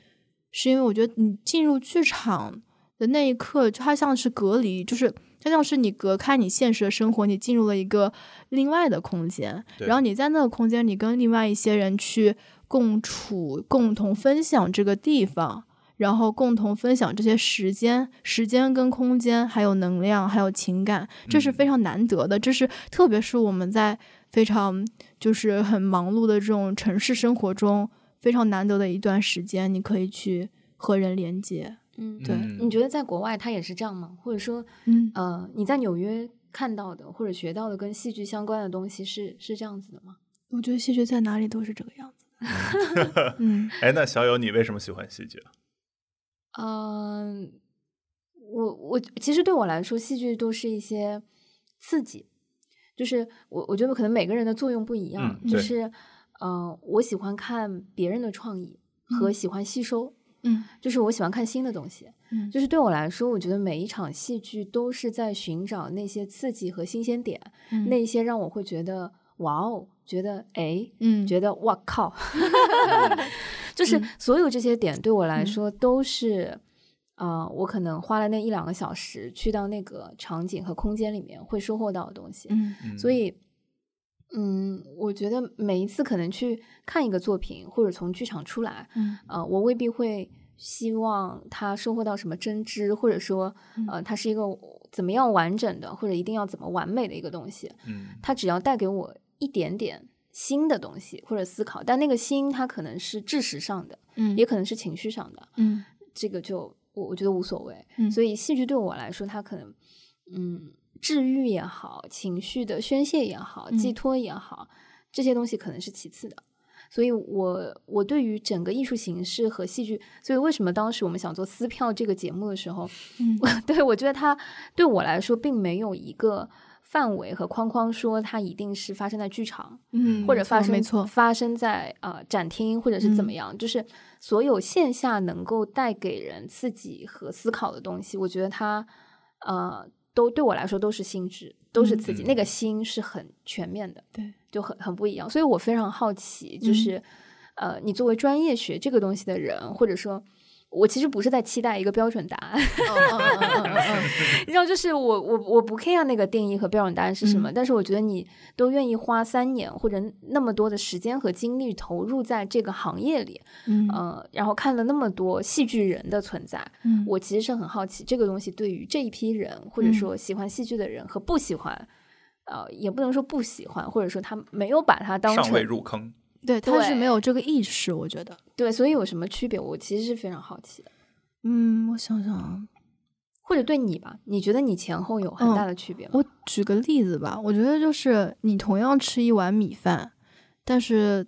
是因为我觉得你进入剧场的那一刻，它像是隔离，就是。就像是你隔开你现实的生活，你进入了一个另外的空间，然后你在那个空间，你跟另外一些人去共处、共同分享这个地方，然后共同分享这些时间、时间跟空间，还有能量，还有情感，这是非常难得的。这是特别是我们在非常就是很忙碌的这种城市生活中非常难得的一段时间，你可以去和人连接。嗯，对，你觉得在国外他也是这样吗？或者说，嗯呃，你在纽约看到的或者学到的跟戏剧相关的东西是是这样子的吗？我觉得戏剧在哪里都是这个样子。嗯，哎，那小友，你为什么喜欢戏剧？嗯，我我其实对我来说，戏剧都是一些刺激，就是我我觉得可能每个人的作用不一样，就是呃，我喜欢看别人的创意和喜欢吸收。嗯，就是我喜欢看新的东西，嗯，就是对我来说，我觉得每一场戏剧都是在寻找那些刺激和新鲜点，嗯。那些让我会觉得哇哦，觉得哎，嗯，觉得哇靠 就是所有这些点对我来说都是啊，我可能花了那一两个小时去到那个场景和空间里面会收获到的东西，嗯，所以。嗯，我觉得每一次可能去看一个作品，或者从剧场出来，嗯，呃，我未必会希望他收获到什么真知，或者说，呃，它是一个怎么样完整的，或者一定要怎么完美的一个东西，嗯，它只要带给我一点点新的东西或者思考，但那个新它可能是知识上的，嗯，也可能是情绪上的，嗯，这个就我我觉得无所谓，嗯，所以戏剧对我来说，它可能，嗯。治愈也好，情绪的宣泄也好，寄托也好，这些东西可能是其次的。所以，我我对于整个艺术形式和戏剧，所以为什么当时我们想做撕票这个节目的时候，嗯，对我觉得它对我来说并没有一个范围和框框，说它一定是发生在剧场，嗯，或者发生没错发生在呃展厅，或者是怎么样，就是所有线下能够带给人刺激和思考的东西，我觉得它呃。都对我来说都是心智，都是刺激。那个心是很全面的，对，就很很不一样。所以我非常好奇，就是呃，你作为专业学这个东西的人，或者说。我其实不是在期待一个标准答案，你知道，就是我我我不 care 那个定义和标准答案是什么，但是我觉得你都愿意花三年或者那么多的时间和精力投入在这个行业里，嗯，然后看了那么多戏剧人的存在，嗯，我其实是很好奇这个东西对于这一批人，或者说喜欢戏剧的人和不喜欢，呃，也不能说不喜欢，或者说他没有把它当成入坑。对，他是没有这个意识，我觉得。对，所以有什么区别？我其实是非常好奇的。嗯，我想想啊，或者对你吧，你觉得你前后有很大的区别吗？我举个例子吧，我觉得就是你同样吃一碗米饭，但是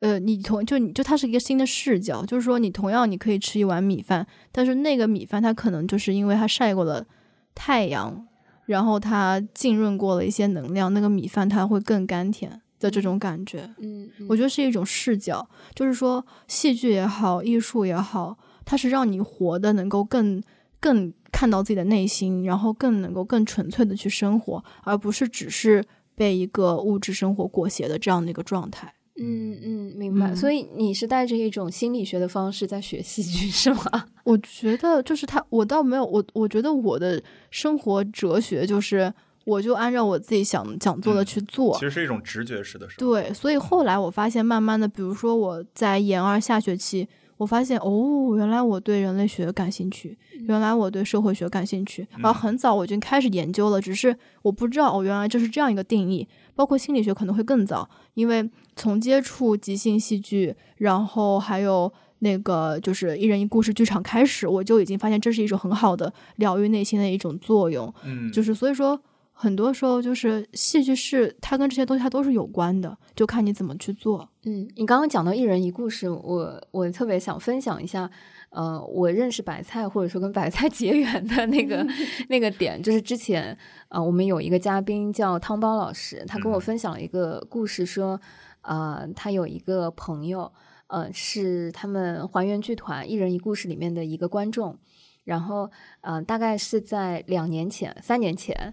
呃，你同就你就它是一个新的视角，就是说你同样你可以吃一碗米饭，但是那个米饭它可能就是因为它晒过了太阳，然后它浸润过了一些能量，那个米饭它会更甘甜的这种感觉。嗯，我觉得是一种视角，就是说戏剧也好，艺术也好，它是让你活的能够更更看到自己的内心，然后更能够更纯粹的去生活，而不是只是被一个物质生活裹挟的这样的一个状态。嗯嗯，明白。所以你是带着一种心理学的方式在学戏剧，是吗？我觉得就是他，我倒没有我，我觉得我的生活哲学就是，我就按照我自己想想做的去做。其实是一种直觉式的。对，所以后来我发现，慢慢的，比如说我在研二下学期。我发现哦，原来我对人类学感兴趣，原来我对社会学感兴趣，然后很早我就开始研究了，只是我不知道哦，原来这是这样一个定义。包括心理学可能会更早，因为从接触即兴戏剧，然后还有那个就是一人一故事剧场开始，我就已经发现这是一种很好的疗愈内心的一种作用。嗯，就是所以说。很多时候就是戏剧是它跟这些东西它都是有关的，就看你怎么去做。嗯，你刚刚讲到一人一故事，我我特别想分享一下，呃，我认识白菜或者说跟白菜 结缘的那个 那个点，就是之前啊，我们有一个嘉宾叫汤包老师，他跟我分享了一个故事，说啊，他有一个朋友，呃，是他们还原剧团一人一故事里面的一个观众，然后嗯，大概是在两年前、三年前。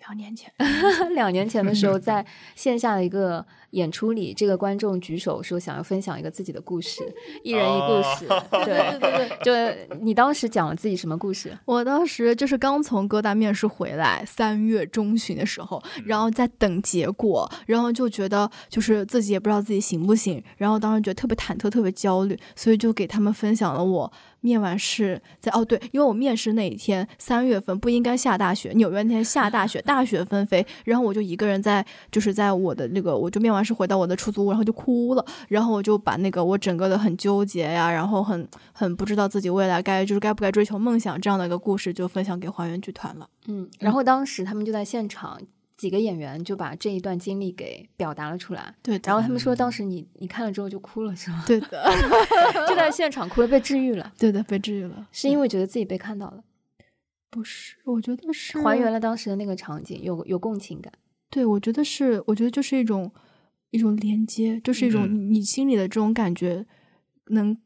两年前，两年前的时候，在线下的一个演出里，这个观众举手说想要分享一个自己的故事，一人一故事。对 对对，就你当时讲了自己什么故事？我当时就是刚从哥大面试回来，三月中旬的时候，然后在等结果，然后就觉得就是自己也不知道自己行不行，然后当时觉得特别忐忑，特别焦虑，所以就给他们分享了我。面完试在哦对，因为我面试那一天三月份不应该下大雪，纽约那天下大雪，大雪纷飞，然后我就一个人在就是在我的那个，我就面完试回到我的出租屋，然后就哭了，然后我就把那个我整个的很纠结呀，然后很很不知道自己未来该就是该不该追求梦想这样的一个故事就分享给还原剧团了，嗯，然后当时他们就在现场。几个演员就把这一段经历给表达了出来，对。然后他们说，当时你你看了之后就哭了，是吗？对的，就在现场哭了，被治愈了。对的，被治愈了，是因为觉得自己被看到了？不是，我觉得是还原了当时的那个场景，有有共情感。对，我觉得是，我觉得就是一种一种连接，就是一种你心里的这种感觉，能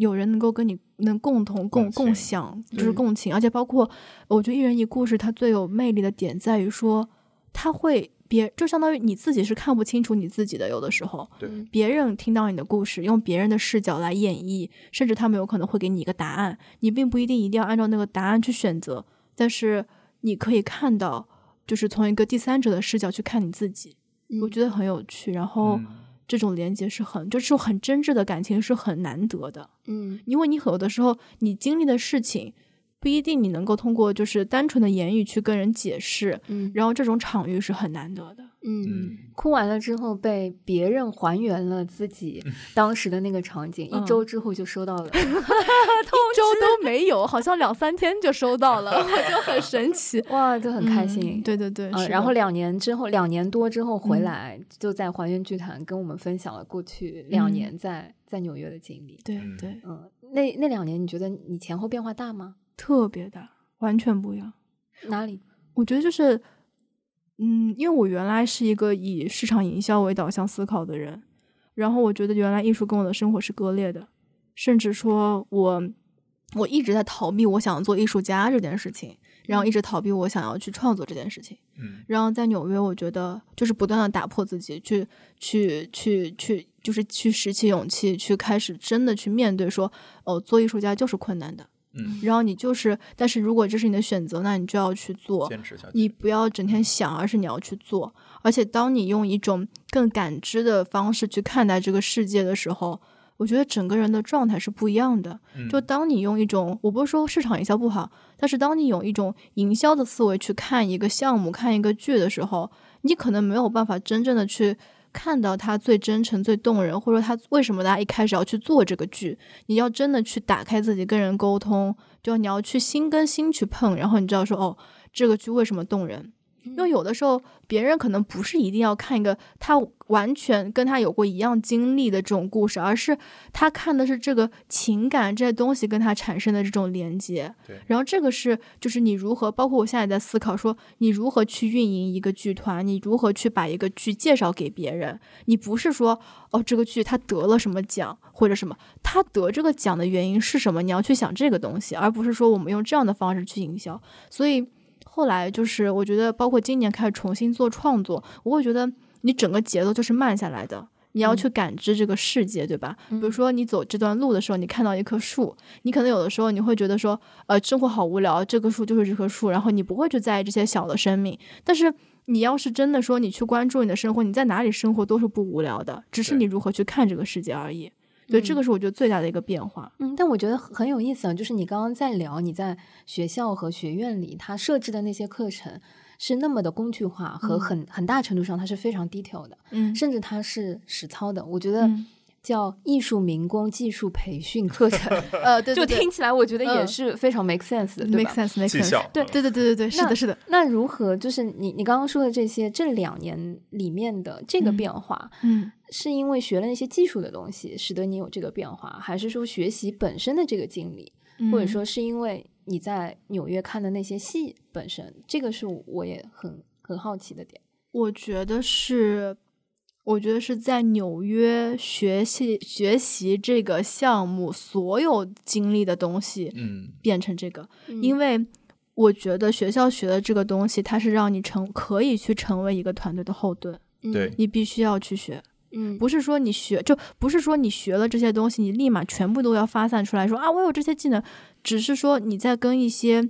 有人能够跟你能共同共共享，就是共情。而且包括我觉得一人一故事，它最有魅力的点在于说。他会别就相当于你自己是看不清楚你自己的，有的时候，对别人听到你的故事，用别人的视角来演绎，甚至他们有可能会给你一个答案，你并不一定一定要按照那个答案去选择，但是你可以看到，就是从一个第三者的视角去看你自己，我觉得很有趣。然后这种连接是很，就是很真挚的感情是很难得的，嗯，因为你有的时候你经历的事情。不一定你能够通过就是单纯的言语去跟人解释，嗯，然后这种场域是很难得的，嗯，哭完了之后被别人还原了自己 当时的那个场景，一周之后就收到了，一周都没有，好像两三天就收到了，就很神奇，哇，就很开心，对对对，然后两年之后，两年多之后回来，就在还原剧团跟我们分享了过去两年在在纽约的经历，对对，嗯，那那两年你觉得你前后变化大吗？特别大，完全不一样。哪里？我觉得就是，嗯，因为我原来是一个以市场营销为导向思考的人，然后我觉得原来艺术跟我的生活是割裂的，甚至说我我一直在逃避我想做艺术家这件事情，然后一直逃避我想要去创作这件事情。嗯，然后在纽约，我觉得就是不断的打破自己，去去去去，就是去拾起勇气，去开始真的去面对，说哦，做艺术家就是困难的。嗯，然后你就是，但是如果这是你的选择，那你就要去做，坚持下去。你不要整天想，而是你要去做。而且，当你用一种更感知的方式去看待这个世界的时候，我觉得整个人的状态是不一样的。就当你用一种，我不是说市场营销不好，但是当你用一种营销的思维去看一个项目、看一个剧的时候，你可能没有办法真正的去。看到他最真诚、最动人，或者说他为什么大家一开始要去做这个剧？你要真的去打开自己跟人沟通，就你要去心跟心去碰，然后你知道说哦，这个剧为什么动人？因为有的时候别人可能不是一定要看一个他完全跟他有过一样经历的这种故事，而是他看的是这个情感这些东西跟他产生的这种连接。对，然后这个是就是你如何，包括我现在在思考说，你如何去运营一个剧团，你如何去把一个剧介绍给别人？你不是说哦，这个剧他得了什么奖或者什么，他得这个奖的原因是什么？你要去想这个东西，而不是说我们用这样的方式去营销。所以。后来就是，我觉得包括今年开始重新做创作，我会觉得你整个节奏就是慢下来的，你要去感知这个世界，对吧？比如说你走这段路的时候，你看到一棵树，你可能有的时候你会觉得说，呃，生活好无聊，这棵树就是这棵树，然后你不会去在意这些小的生命。但是你要是真的说你去关注你的生活，你在哪里生活都是不无聊的，只是你如何去看这个世界而已。对，这个是我觉得最大的一个变化。嗯，但我觉得很有意思啊，就是你刚刚在聊你在学校和学院里他设置的那些课程是那么的工具化，和很很大程度上它是非常 detail 的，嗯，甚至它是实操的。我觉得叫艺术民工技术培训课程，呃，对，就听起来我觉得也是非常 make sense 的，对吧？make sense，make sense。对，对，对，对，对，对，是的，是的。那如何就是你你刚刚说的这些这两年里面的这个变化，嗯。是因为学了那些技术的东西，使得你有这个变化，还是说学习本身的这个经历，或者说是因为你在纽约看的那些戏本身？这个是我也很很好奇的点。我觉得是，我觉得是在纽约学习学习这个项目所有经历的东西，嗯，变成这个，因为我觉得学校学的这个东西，它是让你成可以去成为一个团队的后盾，对你必须要去学。嗯，不是说你学就不是说你学了这些东西，你立马全部都要发散出来说啊，我有这些技能。只是说你在跟一些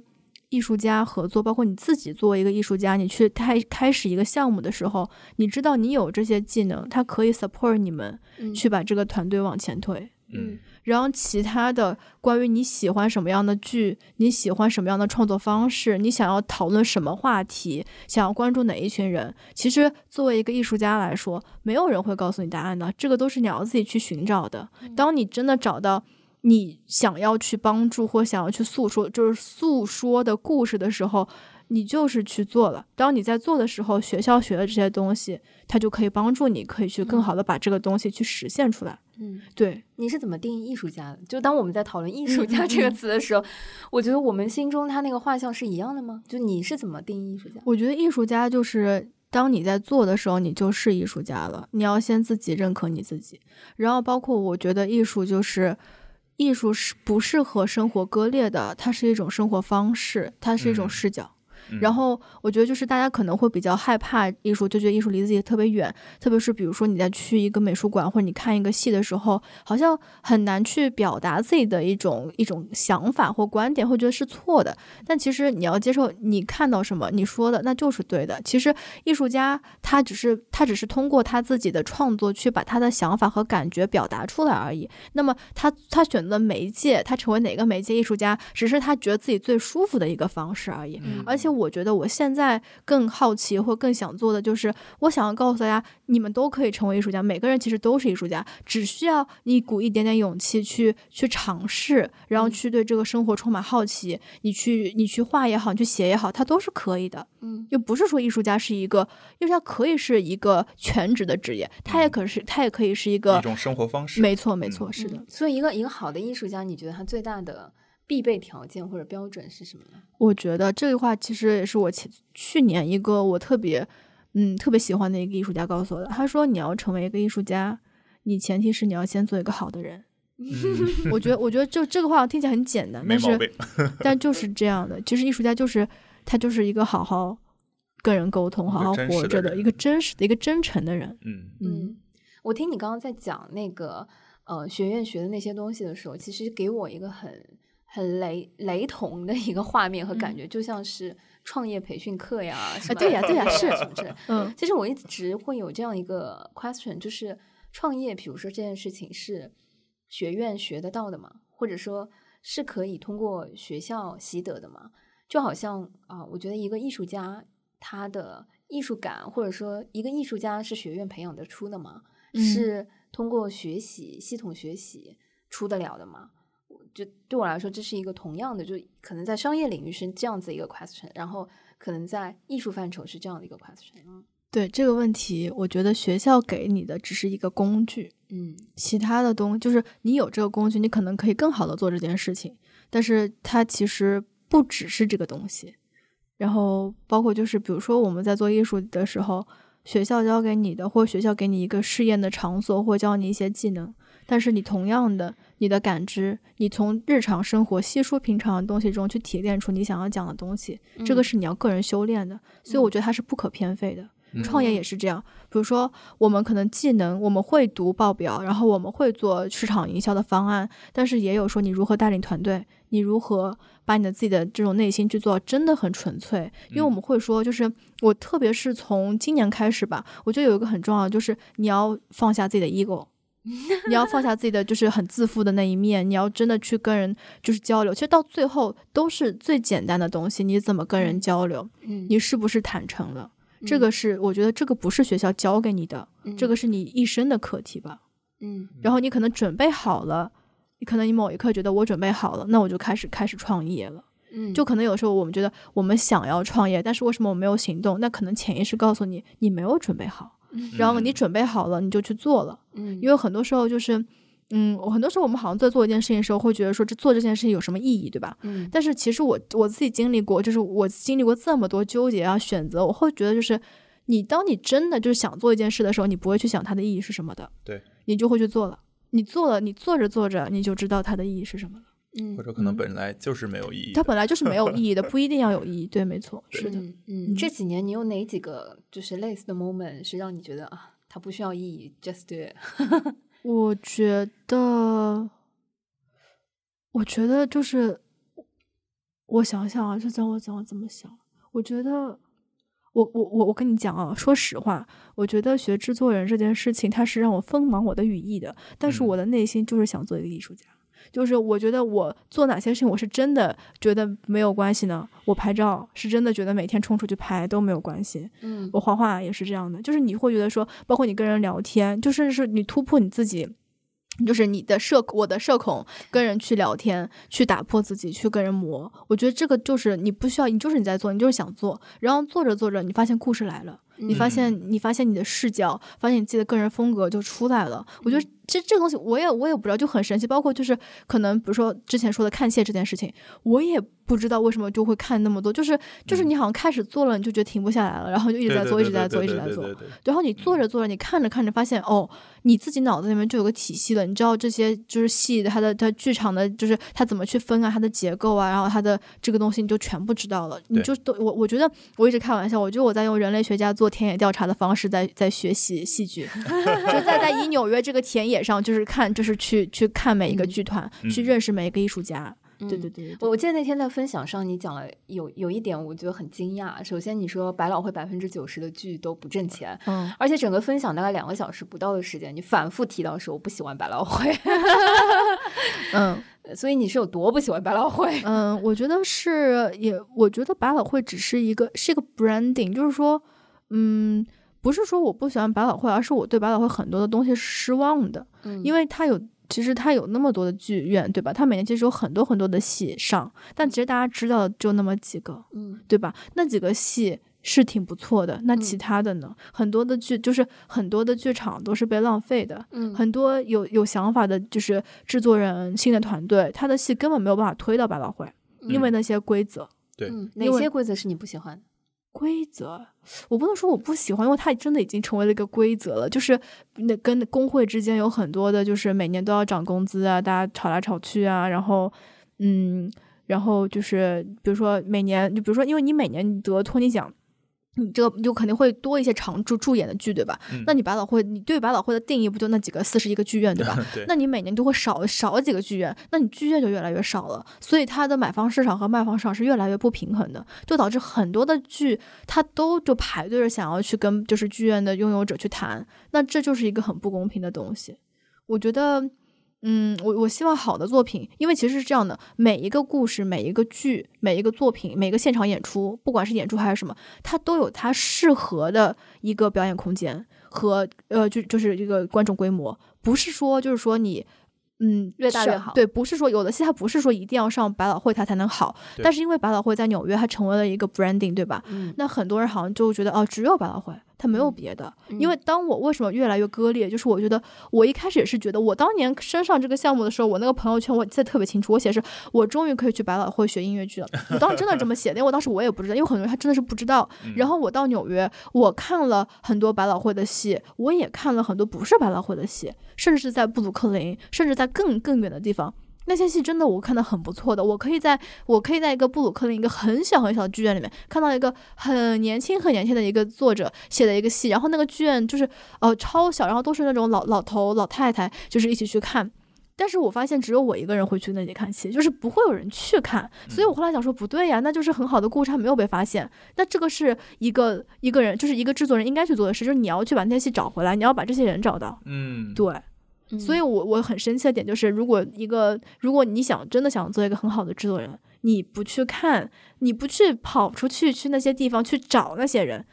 艺术家合作，包括你自己作为一个艺术家，你去开开始一个项目的时候，你知道你有这些技能，它可以 support 你们去把这个团队往前推。嗯。然后其他的关于你喜欢什么样的剧，你喜欢什么样的创作方式，你想要讨论什么话题，想要关注哪一群人，其实作为一个艺术家来说，没有人会告诉你答案的，这个都是你要自己去寻找的。当你真的找到你想要去帮助或想要去诉说，就是诉说的故事的时候。你就是去做了。当你在做的时候，学校学的这些东西，它就可以帮助你，可以去更好的把这个东西去实现出来。嗯，对。你是怎么定义艺术家的？就当我们在讨论艺术 家这个词的时候，我觉得我们心中他那个画像是一样的吗？就你是怎么定义艺术家？我觉得艺术家就是当你在做的时候，你就是艺术家了。你要先自己认可你自己，然后包括我觉得艺术就是艺术是不适合生活割裂的？它是一种生活方式，它是一种视角。然后我觉得就是大家可能会比较害怕艺术，就觉得艺术离自己特别远。特别是比如说你在去一个美术馆或者你看一个戏的时候，好像很难去表达自己的一种一种想法或观点，会觉得是错的。但其实你要接受，你看到什么，你说的那就是对的。其实艺术家他只是他只是通过他自己的创作去把他的想法和感觉表达出来而已。那么他他选择媒介，他成为哪个媒介艺术家，只是他觉得自己最舒服的一个方式而已。而且我。觉得我现在更好奇或更想做的就是，我想要告诉大家，你们都可以成为艺术家，每个人其实都是艺术家，只需要你鼓一点点勇气去去尝试，然后去对这个生活充满好奇，你去你去画也好，你去写也好，它都是可以的。嗯，又不是说艺术家是一个，艺术家可以是一个全职的职业，他也可是他也可以是一个一种生活方式。没错，没错，是的。所以，一个一个好的艺术家，你觉得他最大的？必备条件或者标准是什么呢？我觉得这句话其实也是我前去年一个我特别嗯特别喜欢的一个艺术家告诉我的。他说：“你要成为一个艺术家，你前提是你要先做一个好的人。”我觉得，我觉得就这个话听起来很简单，但是但就是这样的。其实艺术家就是他就是一个好好跟人沟通、好好活着的一个真实的一个真诚的人。嗯嗯，我听你刚刚在讲那个呃学院学的那些东西的时候，其实给我一个很。很雷雷同的一个画面和感觉，就像是创业培训课呀，啊？对呀，对呀，是是不是？嗯，其实我一直会有这样一个 question，就是创业，比如说这件事情是学院学得到的吗？或者说是可以通过学校习得的吗？就好像啊，我觉得一个艺术家他的艺术感，或者说一个艺术家是学院培养得出的吗？是通过学习系统学习出得了的吗？就对我来说，这是一个同样的，就可能在商业领域是这样子一个 question，然后可能在艺术范畴是这样的一个 question。对这个问题，我觉得学校给你的只是一个工具，嗯，其他的东就是你有这个工具，你可能可以更好的做这件事情，但是它其实不只是这个东西。然后包括就是比如说我们在做艺术的时候，学校教给你的，或学校给你一个试验的场所，或教你一些技能，但是你同样的，你的感知，你从日常生活稀疏平常的东西中去提炼出你想要讲的东西，这个是你要个人修炼的，所以我觉得它是不可偏废的。创业也是这样，比如说我们可能技能我们会读报表，然后我们会做市场营销的方案，但是也有说你如何带领团队，你如何把你的自己的这种内心去做真的很纯粹。因为我们会说，就是我特别是从今年开始吧，我觉得有一个很重要的就是你要放下自己的 ego，你要放下自己的就是很自负的那一面，你要真的去跟人就是交流。其实到最后都是最简单的东西，你怎么跟人交流？嗯，你是不是坦诚了？这个是我觉得这个不是学校教给你的，这个是你一生的课题吧。嗯，然后你可能准备好了，你可能你某一刻觉得我准备好了，那我就开始开始创业了。嗯，就可能有时候我们觉得我们想要创业，但是为什么我没有行动？那可能潜意识告诉你你没有准备好，然后你准备好了你就去做了。嗯，因为很多时候就是。嗯，我很多时候我们好像在做一件事情的时候，会觉得说这做这件事情有什么意义，对吧？嗯。但是其实我我自己经历过，就是我经历过这么多纠结啊选择，我会觉得就是你当你真的就是想做一件事的时候，你不会去想它的意义是什么的。对。你就会去做了，你做了，你做着做着你就知道它的意义是什么了。嗯。或者可能本来就是没有意义。它本来就是没有意义的，不一定要有意义。对，没错，是的。嗯。这几年你有哪几个就是类似的 moment 是让你觉得啊，它不需要意义，just do it。我觉得，我觉得就是，我想想啊，这让我讲我怎么想。我觉得，我我我我跟你讲啊，说实话，我觉得学制作人这件事情，它是让我锋芒我的羽翼的，但是我的内心就是想做一个艺术家。就是我觉得我做哪些事情，我是真的觉得没有关系呢？我拍照是真的觉得每天冲出去拍都没有关系。嗯，我画画也是这样的，就是你会觉得说，包括你跟人聊天，就甚至是你突破你自己。就是你的社，我的社恐，跟人去聊天，去打破自己，去跟人磨。我觉得这个就是你不需要，你就是你在做，你就是想做。然后做着做着，你发现故事来了，你发现你发现你的视角，发现你自己的个人风格就出来了。我觉得这这个东西，我也我也不知道，就很神奇。包括就是可能比如说之前说的看戏这件事情，我也。不知道为什么就会看那么多，就是就是你好像开始做了，你就觉得停不下来了，然后就一直在做，一直在做，一直在做。然后你做着做着，你看着看着，发现哦，你自己脑子里面就有个体系了，你知道这些就是戏它的它剧场的，就是它怎么去分啊，它的结构啊，然后它的这个东西你就全部知道了。你就都我我觉得我一直开玩笑，我觉得我在用人类学家做田野调查的方式在在学习戏剧，就在在以纽约这个田野上，就是看就是去去看每一个剧团，去认识每一个艺术家。对对对，我我记得那天在分享上，你讲了有有一点，我觉得很惊讶。首先，你说百老汇百分之九十的剧都不挣钱，嗯，而且整个分享大概两个小时不到的时间，你反复提到说我不喜欢百老汇，嗯，所以你是有多不喜欢百老汇？嗯，我觉得是也，我觉得百老汇只是一个是一个 branding，就是说，嗯，不是说我不喜欢百老汇，而是我对百老汇很多的东西是失望的，嗯，因为它有。其实它有那么多的剧院，对吧？它每年其实有很多很多的戏上，但其实大家知道的就那么几个，嗯，对吧？那几个戏是挺不错的，那其他的呢？很多的剧就是很多的剧场都是被浪费的，嗯，很多有有想法的，就是制作人、新的团队，他的戏根本没有办法推到百老汇，因为那些规则。对，哪些规则是你不喜欢的？规则，我不能说我不喜欢，因为它真的已经成为了一个规则了。就是那跟工会之间有很多的，就是每年都要涨工资啊，大家吵来吵去啊，然后，嗯，然后就是比如说每年，就比如说，因为你每年得托尼奖。你这个就肯定会多一些常驻驻演的剧，对吧？那你百老汇，你对百老汇的定义不就那几个四十一个剧院，对吧？那你每年都会少少几个剧院，那你剧院就越来越少了。所以它的买方市场和卖方市场是越来越不平衡的，就导致很多的剧它都就排队着想要去跟就是剧院的拥有者去谈，那这就是一个很不公平的东西。我觉得。嗯，我我希望好的作品，因为其实是这样的，每一个故事、每一个剧、每一个作品、每个现场演出，不管是演出还是什么，它都有它适合的一个表演空间和呃，就就是一个观众规模，不是说就是说你。嗯，越大越好。对，不是说有的戏它不是说一定要上百老汇它才能好，但是因为百老汇在纽约它成为了一个 branding，对吧？嗯，那很多人好像就觉得哦，只有百老汇。它没有别的，因为当我为什么越来越割裂，就是我觉得我一开始也是觉得，我当年升上这个项目的时候，我那个朋友圈我记得特别清楚，我写是我终于可以去百老汇学音乐剧了。我当时真的这么写的，因为我当时我也不知道，因为很多人他真的是不知道。然后我到纽约，我看了很多百老汇的戏，我也看了很多不是百老汇的戏，甚至是在布鲁克林，甚至在更更远的地方。那些戏真的我看的很不错的，我可以在我可以在一个布鲁克林一个很小很小的剧院里面看到一个很年轻很年轻的一个作者写的一个戏，然后那个剧院就是呃超小，然后都是那种老老头老太太，就是一起去看。但是我发现只有我一个人会去那里看戏，就是不会有人去看。所以我后来想说不对呀，那就是很好的故事，它没有被发现。那这个是一个一个人，就是一个制作人应该去做的事，就是你要去把那些戏找回来，你要把这些人找到。嗯，对。所以，我我很生气的点就是，如果一个如果你想真的想做一个很好的制作人，你不去看，你不去跑出去去那些地方去找那些人，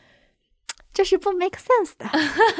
这是不 make sense 的。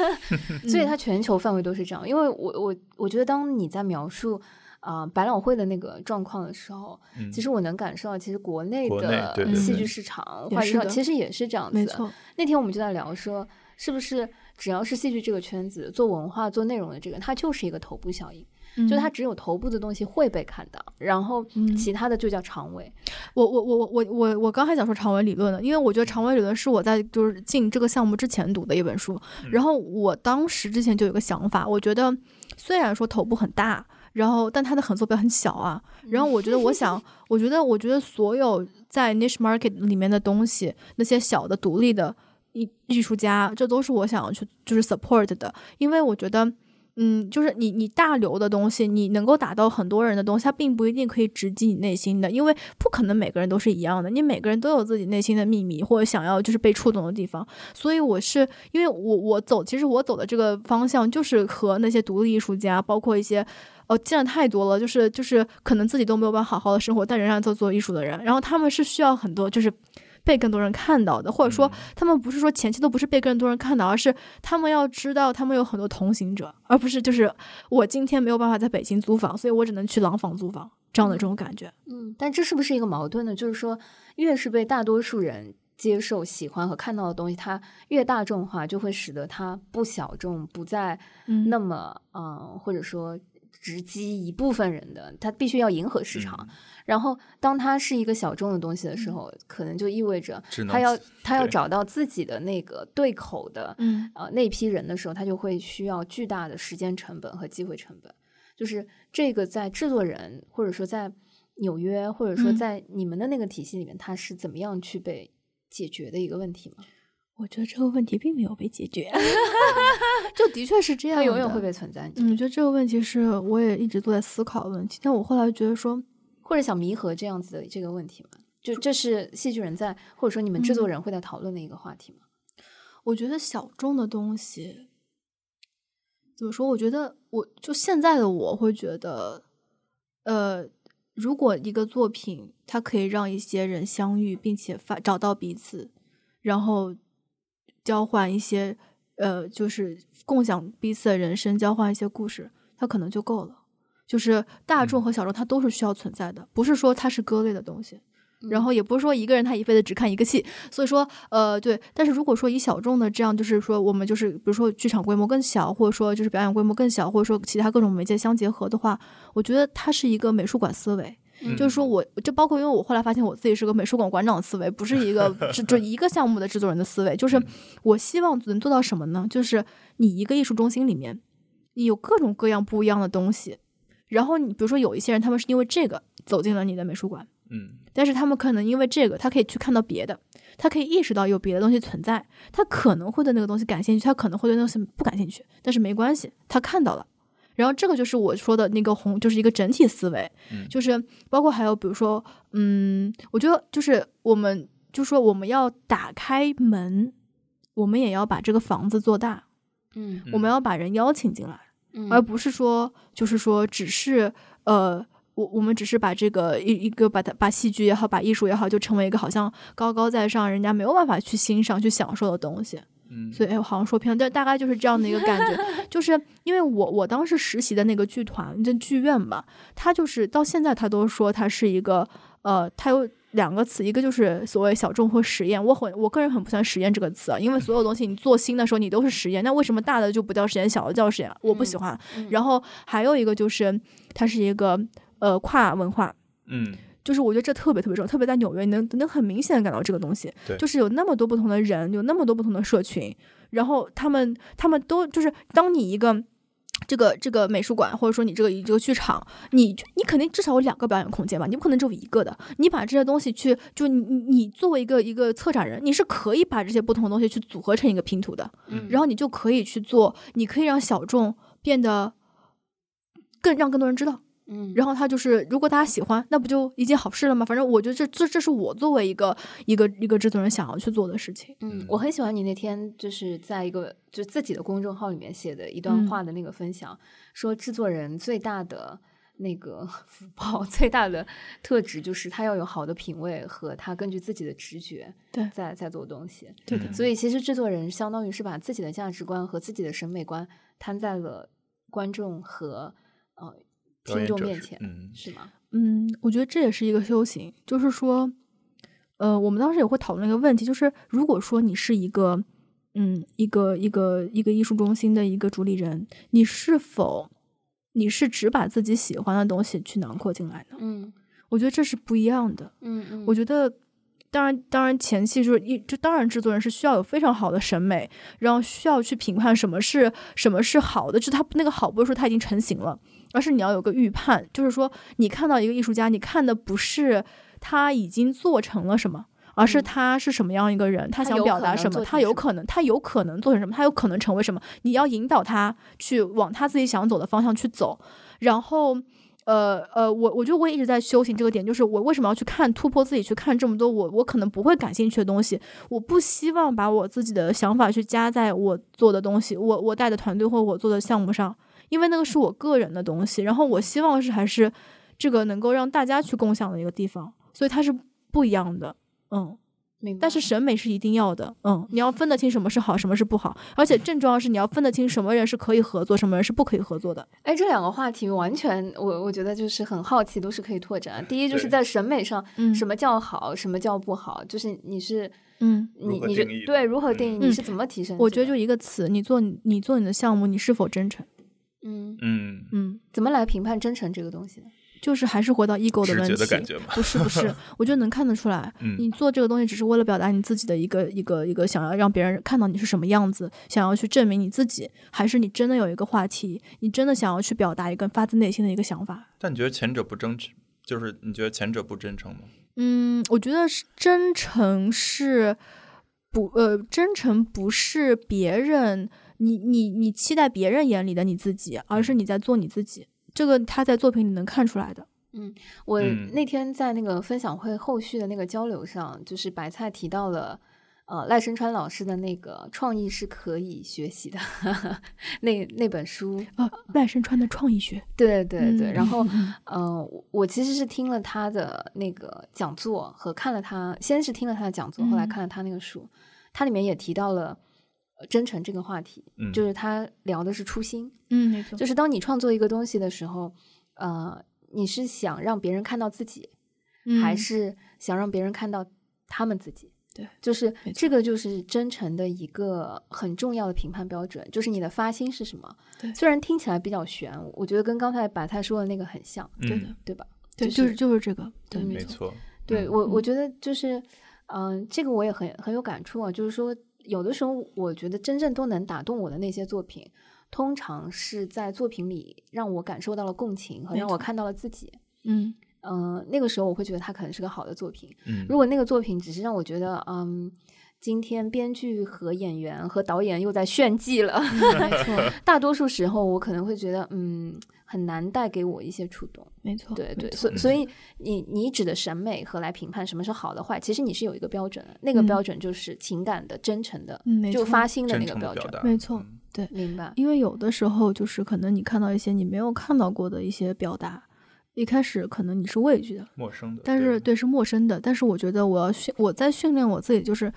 所以，它全球范围都是这样。因为我我我觉得，当你在描述啊百老汇的那个状况的时候，其实我能感受到，其实国内的戏剧市场、话剧场其实也是这样子。没错。那天我们就在聊说，是不是？只要是戏剧这个圈子做文化做内容的这个，它就是一个头部效应，就它只有头部的东西会被看到，然后其他的就叫长尾。我我我我我我刚还想说长尾理论呢，因为我觉得长尾理论是我在就是进这个项目之前读的一本书，然后我当时之前就有个想法，我觉得虽然说头部很大，然后但它的横坐标很小啊，然后我觉得我想，我觉得我觉得所有在 niche market 里面的东西，那些小的独立的。艺艺术家，这都是我想要去就是 support 的，因为我觉得，嗯，就是你你大流的东西，你能够打到很多人的东西，它并不一定可以直击你内心的，因为不可能每个人都是一样的，你每个人都有自己内心的秘密或者想要就是被触动的地方，所以我是因为我我走，其实我走的这个方向就是和那些独立艺术家，包括一些哦见的太多了，就是就是可能自己都没有办法好好的生活，但仍然在做艺术的人，然后他们是需要很多就是。被更多人看到的，或者说他们不是说前期都不是被更多人看到，而是他们要知道他们有很多同行者，而不是就是我今天没有办法在北京租房，所以我只能去廊坊租房这样的这种感觉。嗯，但这是不是一个矛盾呢？就是说，越是被大多数人接受、喜欢和看到的东西，它越大众化，就会使得它不小众，不再那么嗯，或者说。直击一部分人的，它必须要迎合市场。然后，当它是一个小众的东西的时候，可能就意味着他要他要找到自己的那个对口的，嗯，呃，那批人的时候，他就会需要巨大的时间成本和机会成本。就是这个在制作人或者说在纽约或者说在你们的那个体系里面，它是怎么样去被解决的一个问题吗？我觉得这个问题并没有被解决，就的确是这样，它永远会被存在。嗯，我觉得这个问题是我也一直都在思考的问题，但我后来觉得说，或者想弥合这样子的这个问题嘛，就这是戏剧人在或者说你们制作人会在讨论的一个话题吗？我觉得小众的东西怎么说？我觉得我就现在的我会觉得，呃，如果一个作品它可以让一些人相遇，并且发找到彼此，然后。交换一些，呃，就是共享彼此的人生，交换一些故事，它可能就够了。就是大众和小众，它都是需要存在的，不是说它是割裂的东西。然后也不是说一个人他一辈子只看一个戏。所以说，呃，对。但是如果说以小众的这样，就是说我们就是比如说剧场规模更小，或者说就是表演规模更小，或者说其他各种媒介相结合的话，我觉得它是一个美术馆思维。就是说，我就包括，因为我后来发现我自己是个美术馆馆长的思维，不是一个就就一个项目的制作人的思维。就是我希望能做到什么呢？就是你一个艺术中心里面，你有各种各样不一样的东西。然后你比如说有一些人，他们是因为这个走进了你的美术馆，嗯，但是他们可能因为这个，他可以去看到别的，他可以意识到有别的东西存在，他可能会对那个东西感兴趣，他可能会对那东西不感兴趣，但是没关系，他看到了。然后这个就是我说的那个红，就是一个整体思维，就是包括还有比如说，嗯，我觉得就是我们就说我们要打开门，我们也要把这个房子做大，嗯，我们要把人邀请进来，而不是说就是说只是呃，我我们只是把这个一一个把它把戏剧也好，把艺术也好，就成为一个好像高高在上，人家没有办法去欣赏去享受的东西。嗯，所以哎，我好像说偏了，但大概就是这样的一个感觉，就是因为我我当时实习的那个剧团，这剧院吧，它就是到现在他都说它是一个呃，它有两个词，一个就是所谓小众或实验。我很我个人很不喜欢实验这个词，因为所有东西你做新的时候你都是实验，那为什么大的就不叫实验，小的叫实验？我不喜欢。然后还有一个就是它是一个呃跨文化，嗯。就是我觉得这特别特别重要，特别在纽约，你能能很明显的感到这个东西，就是有那么多不同的人，有那么多不同的社群，然后他们他们都就是当你一个这个这个美术馆，或者说你这个这个剧场，你你肯定至少有两个表演空间吧，你不可能只有一个的。你把这些东西去，就你你作为一个一个策展人，你是可以把这些不同的东西去组合成一个拼图的，然后你就可以去做，你可以让小众变得更让更多人知道。嗯，然后他就是，如果大家喜欢，那不就一件好事了吗？反正我觉得这这这是我作为一个一个一个制作人想要去做的事情。嗯，我很喜欢你那天就是在一个就自己的公众号里面写的一段话的那个分享，说制作人最大的那个 福报，最大的特质就是他要有好的品味和他根据自己的直觉对在在做东西。对的，所以其实制作人相当于是把自己的价值观和自己的审美观摊在了观众和呃。听众面前，嗯，是吗？嗯，我觉得这也是一个修行，就是说，呃，我们当时也会讨论一个问题，就是如果说你是一个，嗯，一个一个一个艺术中心的一个主理人，你是否你是只把自己喜欢的东西去囊括进来呢？嗯，我觉得这是不一样的。嗯嗯，我觉得。当然，当然，前期就是一，就当然，制作人是需要有非常好的审美，然后需要去评判什么是什么是好的。就他那个好，不是说他已经成型了，而是你要有个预判，就是说你看到一个艺术家，你看的不是他已经做成了什么，而是他是什么样一个人，他想表达什么，他有可能，他有可能做成什么，他有可能成为什么。你要引导他去往他自己想走的方向去走，然后。呃呃，我我觉得我也一直在修行这个点，就是我为什么要去看突破自己，去看这么多我我可能不会感兴趣的东西。我不希望把我自己的想法去加在我做的东西，我我带的团队或我做的项目上，因为那个是我个人的东西。然后我希望是还是这个能够让大家去共享的一个地方，所以它是不一样的，嗯。但是审美是一定要的，嗯，你要分得清什么是好，什么是不好，而且更重要是你要分得清什么人是可以合作，什么人是不可以合作的。哎，这两个话题完全，我我觉得就是很好奇，都是可以拓展。第一就是在审美上，什么叫好，什么叫不好，就是你是，嗯，你你是对如何定义，你是怎么提升？我觉得就一个词，你做你做你的项目，你是否真诚？嗯嗯嗯，怎么来评判真诚这个东西呢？就是还是回到 ego 的问题，不是不是，我觉得能看得出来，你做这个东西只是为了表达你自己的一个一个一个想要让别人看到你是什么样子，想要去证明你自己，还是你真的有一个话题，你真的想要去表达一个发自内心的一个想法？但你觉得前者不真诚，就是你觉得前者不真诚吗？嗯，我觉得是真诚是不呃，真诚不是别人，你你你期待别人眼里的你自己，而是你在做你自己。这个他在作品里能看出来的。嗯，我那天在那个分享会后续的那个交流上，就是白菜提到了，呃，赖声川老师的那个创意是可以学习的 那那本书啊，赖声川的创意学。对对对，然后，嗯，我其实是听了他的那个讲座和看了他，先是听了他的讲座，后来看了他那个书，他里面也提到了。真诚这个话题，就是他聊的是初心，嗯，没错，就是当你创作一个东西的时候，呃，你是想让别人看到自己，还是想让别人看到他们自己？对，就是这个就是真诚的一个很重要的评判标准，就是你的发心是什么？对，虽然听起来比较玄，我觉得跟刚才白菜说的那个很像，对的，对吧？对，就是就是这个，对，没错，对我我觉得就是，嗯，这个我也很很有感触啊，就是说。有的时候，我觉得真正都能打动我的那些作品，通常是在作品里让我感受到了共情和让我看到了自己。嗯嗯，那个时候我会觉得它可能是个好的作品。嗯，如果那个作品只是让我觉得，嗯，今天编剧和演员和导演又在炫技了，没错，大多数时候我可能会觉得，嗯。很难带给我一些触动，没错，对对，所所以你你指的审美和来评判什么是好的坏，其实你是有一个标准的，那个标准就是情感的真诚的，就发心的那个标准，没错，对，明白。因为有的时候就是可能你看到一些你没有看到过的一些表达，一开始可能你是畏惧的，陌生的，但是对是陌生的，但是我觉得我要训我在训练我自己，就是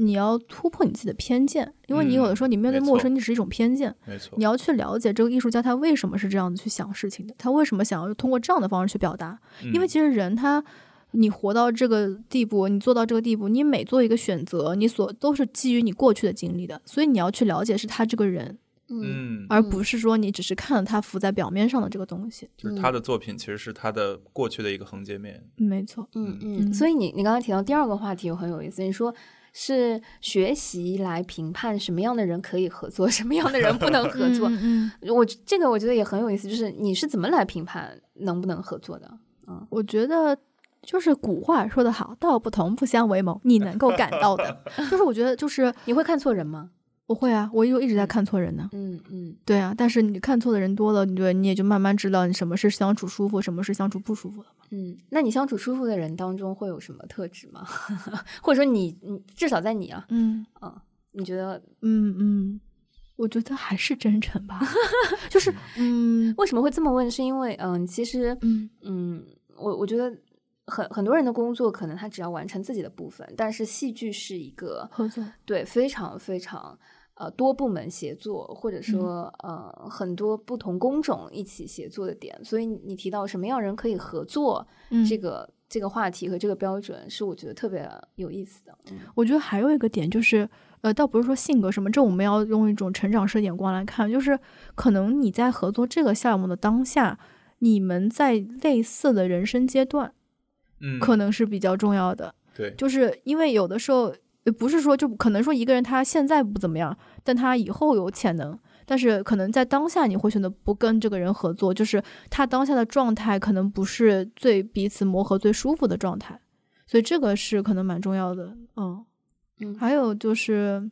你要突破你自己的偏见，因为你有的时候你面对陌生，你只是一种偏见。没错，你要去了解这个艺术家他为什么是这样子去想事情的，他为什么想要通过这样的方式去表达？因为其实人他，你活到这个地步，你做到这个地步，你每做一个选择，你所都是基于你过去的经历的，所以你要去了解是他这个人，嗯，而不是说你只是看了他浮在表面上的这个东西。就是他的作品其实是他的过去的一个横截面。没错，嗯嗯。所以你你刚才提到第二个话题，我很有意思，你说。是学习来评判什么样的人可以合作，什么样的人不能合作。嗯，我这个我觉得也很有意思，就是你是怎么来评判能不能合作的？嗯，我觉得就是古话说得好，道不同不相为谋，你能够感到的，就是我觉得就是你会看错人吗？不会啊，我又一直在看错人呢。嗯嗯，对啊，但是你看错的人多了，对，你也就慢慢知道你什么是相处舒服，什么是相处不舒服了嘛。嗯，那你相处舒服的人当中会有什么特质吗？或者说你，你至少在你啊，嗯啊，你觉得，嗯嗯，我觉得还是真诚吧。就是，嗯，为什么会这么问？是因为，嗯，其实，嗯嗯，我我觉得很很多人的工作可能他只要完成自己的部分，但是戏剧是一个合作，对，非常非常。呃，多部门协作，或者说呃，很多不同工种一起协作的点，所以你提到什么样人可以合作，这个这个话题和这个标准是我觉得特别有意思的。我觉得还有一个点就是，呃，倒不是说性格什么，这我们要用一种成长式眼光来看，就是可能你在合作这个项目的当下，你们在类似的人生阶段，嗯，可能是比较重要的。对，就是因为有的时候。不是说就可能说一个人他现在不怎么样，但他以后有潜能，但是可能在当下你会选择不跟这个人合作，就是他当下的状态可能不是最彼此磨合最舒服的状态，所以这个是可能蛮重要的。嗯嗯，还有就是，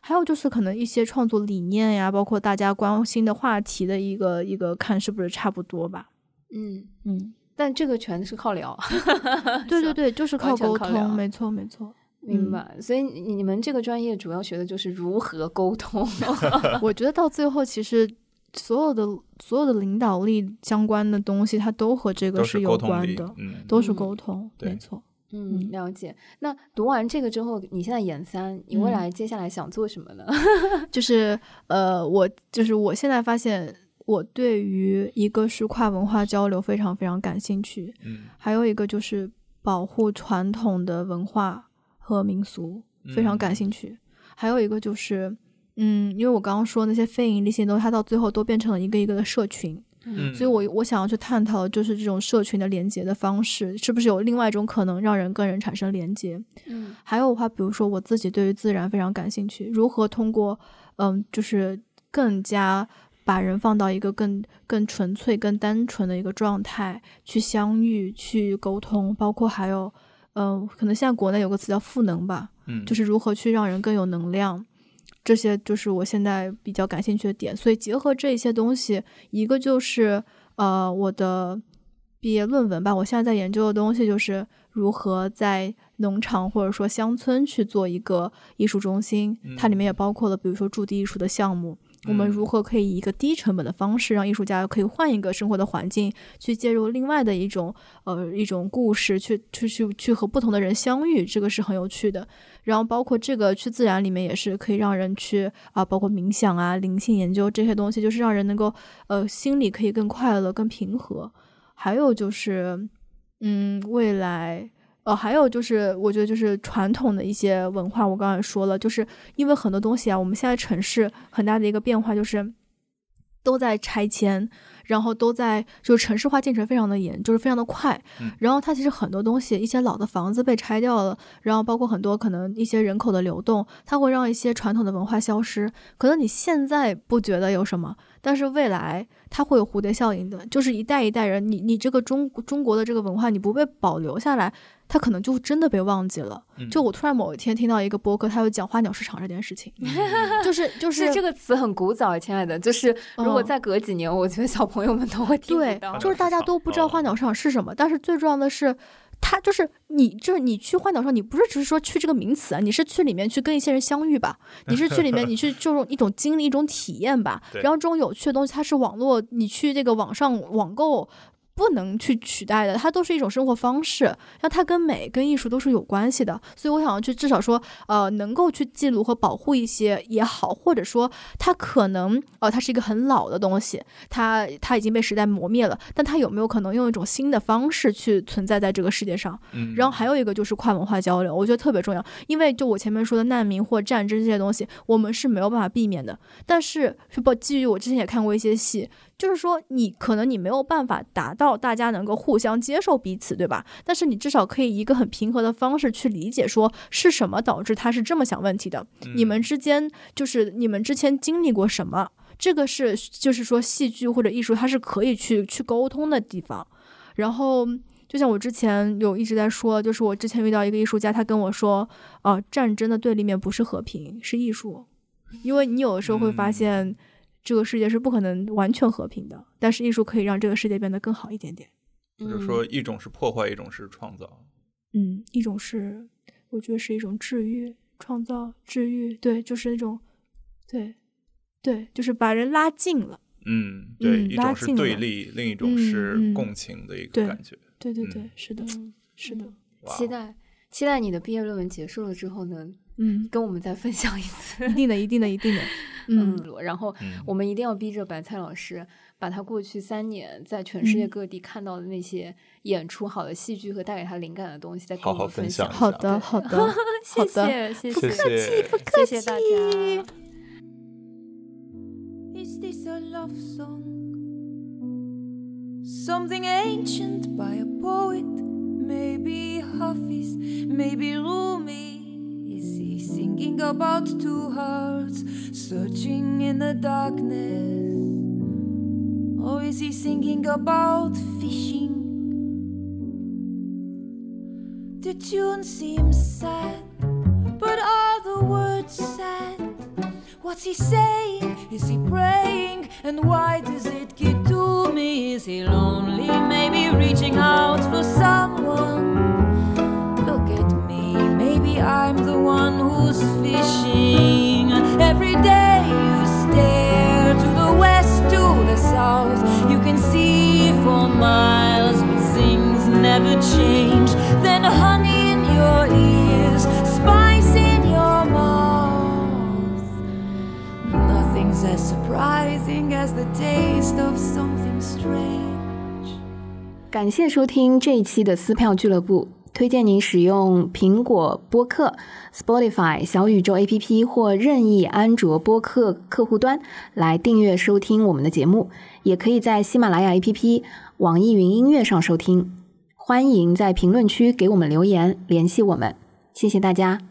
还有就是可能一些创作理念呀，包括大家关心的话题的一个一个看是不是差不多吧。嗯嗯，但这个全是靠聊。对对对，就是靠沟通，没错没错。明白，所以你你们这个专业主要学的就是如何沟通。我觉得到最后，其实所有的所有的领导力相关的东西，它都和这个是有关的，都是沟通，没错。嗯，了解。那读完这个之后，你现在研三，你未来接下来想做什么呢？就是呃，我就是我现在发现，我对于一个是跨文化交流非常非常感兴趣，嗯，还有一个就是保护传统的文化。和民俗非常感兴趣，还有一个就是，嗯，因为我刚刚说那些非盈利性东西，它到最后都变成了一个一个的社群，嗯，所以我我想要去探讨，就是这种社群的连接的方式，是不是有另外一种可能让人跟人产生连接？嗯，还有的话，比如说我自己对于自然非常感兴趣，如何通过，嗯，就是更加把人放到一个更更纯粹、更单纯的一个状态去相遇、去沟通，包括还有。嗯，可能现在国内有个词叫赋能吧，嗯，就是如何去让人更有能量，这些就是我现在比较感兴趣的点。所以结合这些东西，一个就是呃我的毕业论文吧，我现在在研究的东西就是如何在农场或者说乡村去做一个艺术中心，它里面也包括了比如说驻地艺术的项目。我们如何可以以一个低成本的方式，让艺术家可以换一个生活的环境，去介入另外的一种呃一种故事，去去去去和不同的人相遇，这个是很有趣的。然后包括这个去自然里面也是可以让人去啊，包括冥想啊、灵性研究这些东西，就是让人能够呃心里可以更快乐、更平和。还有就是，嗯，未来。哦，还有就是，我觉得就是传统的一些文化，我刚才说了，就是因为很多东西啊，我们现在城市很大的一个变化就是都在拆迁，然后都在就是城市化进程非常的严，就是非常的快。然后它其实很多东西，一些老的房子被拆掉了，然后包括很多可能一些人口的流动，它会让一些传统的文化消失。可能你现在不觉得有什么，但是未来它会有蝴蝶效应的，就是一代一代人，你你这个中中国的这个文化你不被保留下来。他可能就真的被忘记了。就我突然某一天听到一个播客，他有讲花鸟市场这件事情，就是就是这个词很古早，亲爱的。就是如果再隔几年，我觉得小朋友们都会听到。对，就是大家都不知道花鸟市场是什么，但是最重要的是，它就是你，就是你去花鸟上，你不是只是说去这个名词啊，你是去里面去跟一些人相遇吧？你是去里面，你去就是一种经历，一种体验吧。然后这种有趣的东西，它是网络，你去这个网上网购。不能去取代的，它都是一种生活方式，那它跟美跟艺术都是有关系的。所以我想要去至少说，呃，能够去记录和保护一些也好，或者说它可能，呃，它是一个很老的东西，它它已经被时代磨灭了，但它有没有可能用一种新的方式去存在在这个世界上？嗯，然后还有一个就是跨文化交流，我觉得特别重要，因为就我前面说的难民或战争这些东西，我们是没有办法避免的。但是，是不基于我之前也看过一些戏。就是说，你可能你没有办法达到大家能够互相接受彼此，对吧？但是你至少可以一个很平和的方式去理解，说是什么导致他是这么想问题的。你们之间就是你们之前经历过什么？这个是就是说戏剧或者艺术它是可以去去沟通的地方。然后就像我之前有一直在说，就是我之前遇到一个艺术家，他跟我说，呃，战争的对立面不是和平，是艺术，因为你有的时候会发现。这个世界是不可能完全和平的，但是艺术可以让这个世界变得更好一点点。就是说，一种是破坏，一种是创造。嗯，一种是我觉得是一种治愈、创造、治愈，对，就是那种，对，对，就是把人拉近了。嗯，对，一种是对立，另一种是共情的一个感觉。对对对，是的，是的。期待期待你的毕业论文结束了之后呢？嗯，跟我们再分享一次，一定的，一定的，一定的。嗯，然后我们一定要逼着白菜老师把他过去三年在全世界各地看到的那些演出、好的戏剧和带给他灵感的东西，再跟我们分享。好的，好的，谢谢，谢谢，不客气，不客气，谢谢大家。Is he singing about two hearts searching in the darkness? Or is he singing about fishing? The tune seems sad, but are the words sad? What's he saying? Is he praying? And why does it get to me? Is he lonely? Maybe reaching out for someone? I'm the one who's fishing. Every day you stare to the west, to the south. You can see for miles, but things never change. Then honey in your ears, spice in your mouth. Nothing's as surprising as the taste of something strange. 感谢收听这一期的撕票俱乐部。 推荐您使用苹果播客、Spotify、小宇宙 APP 或任意安卓播客客户端来订阅收听我们的节目，也可以在喜马拉雅 APP、网易云音乐上收听。欢迎在评论区给我们留言，联系我们。谢谢大家。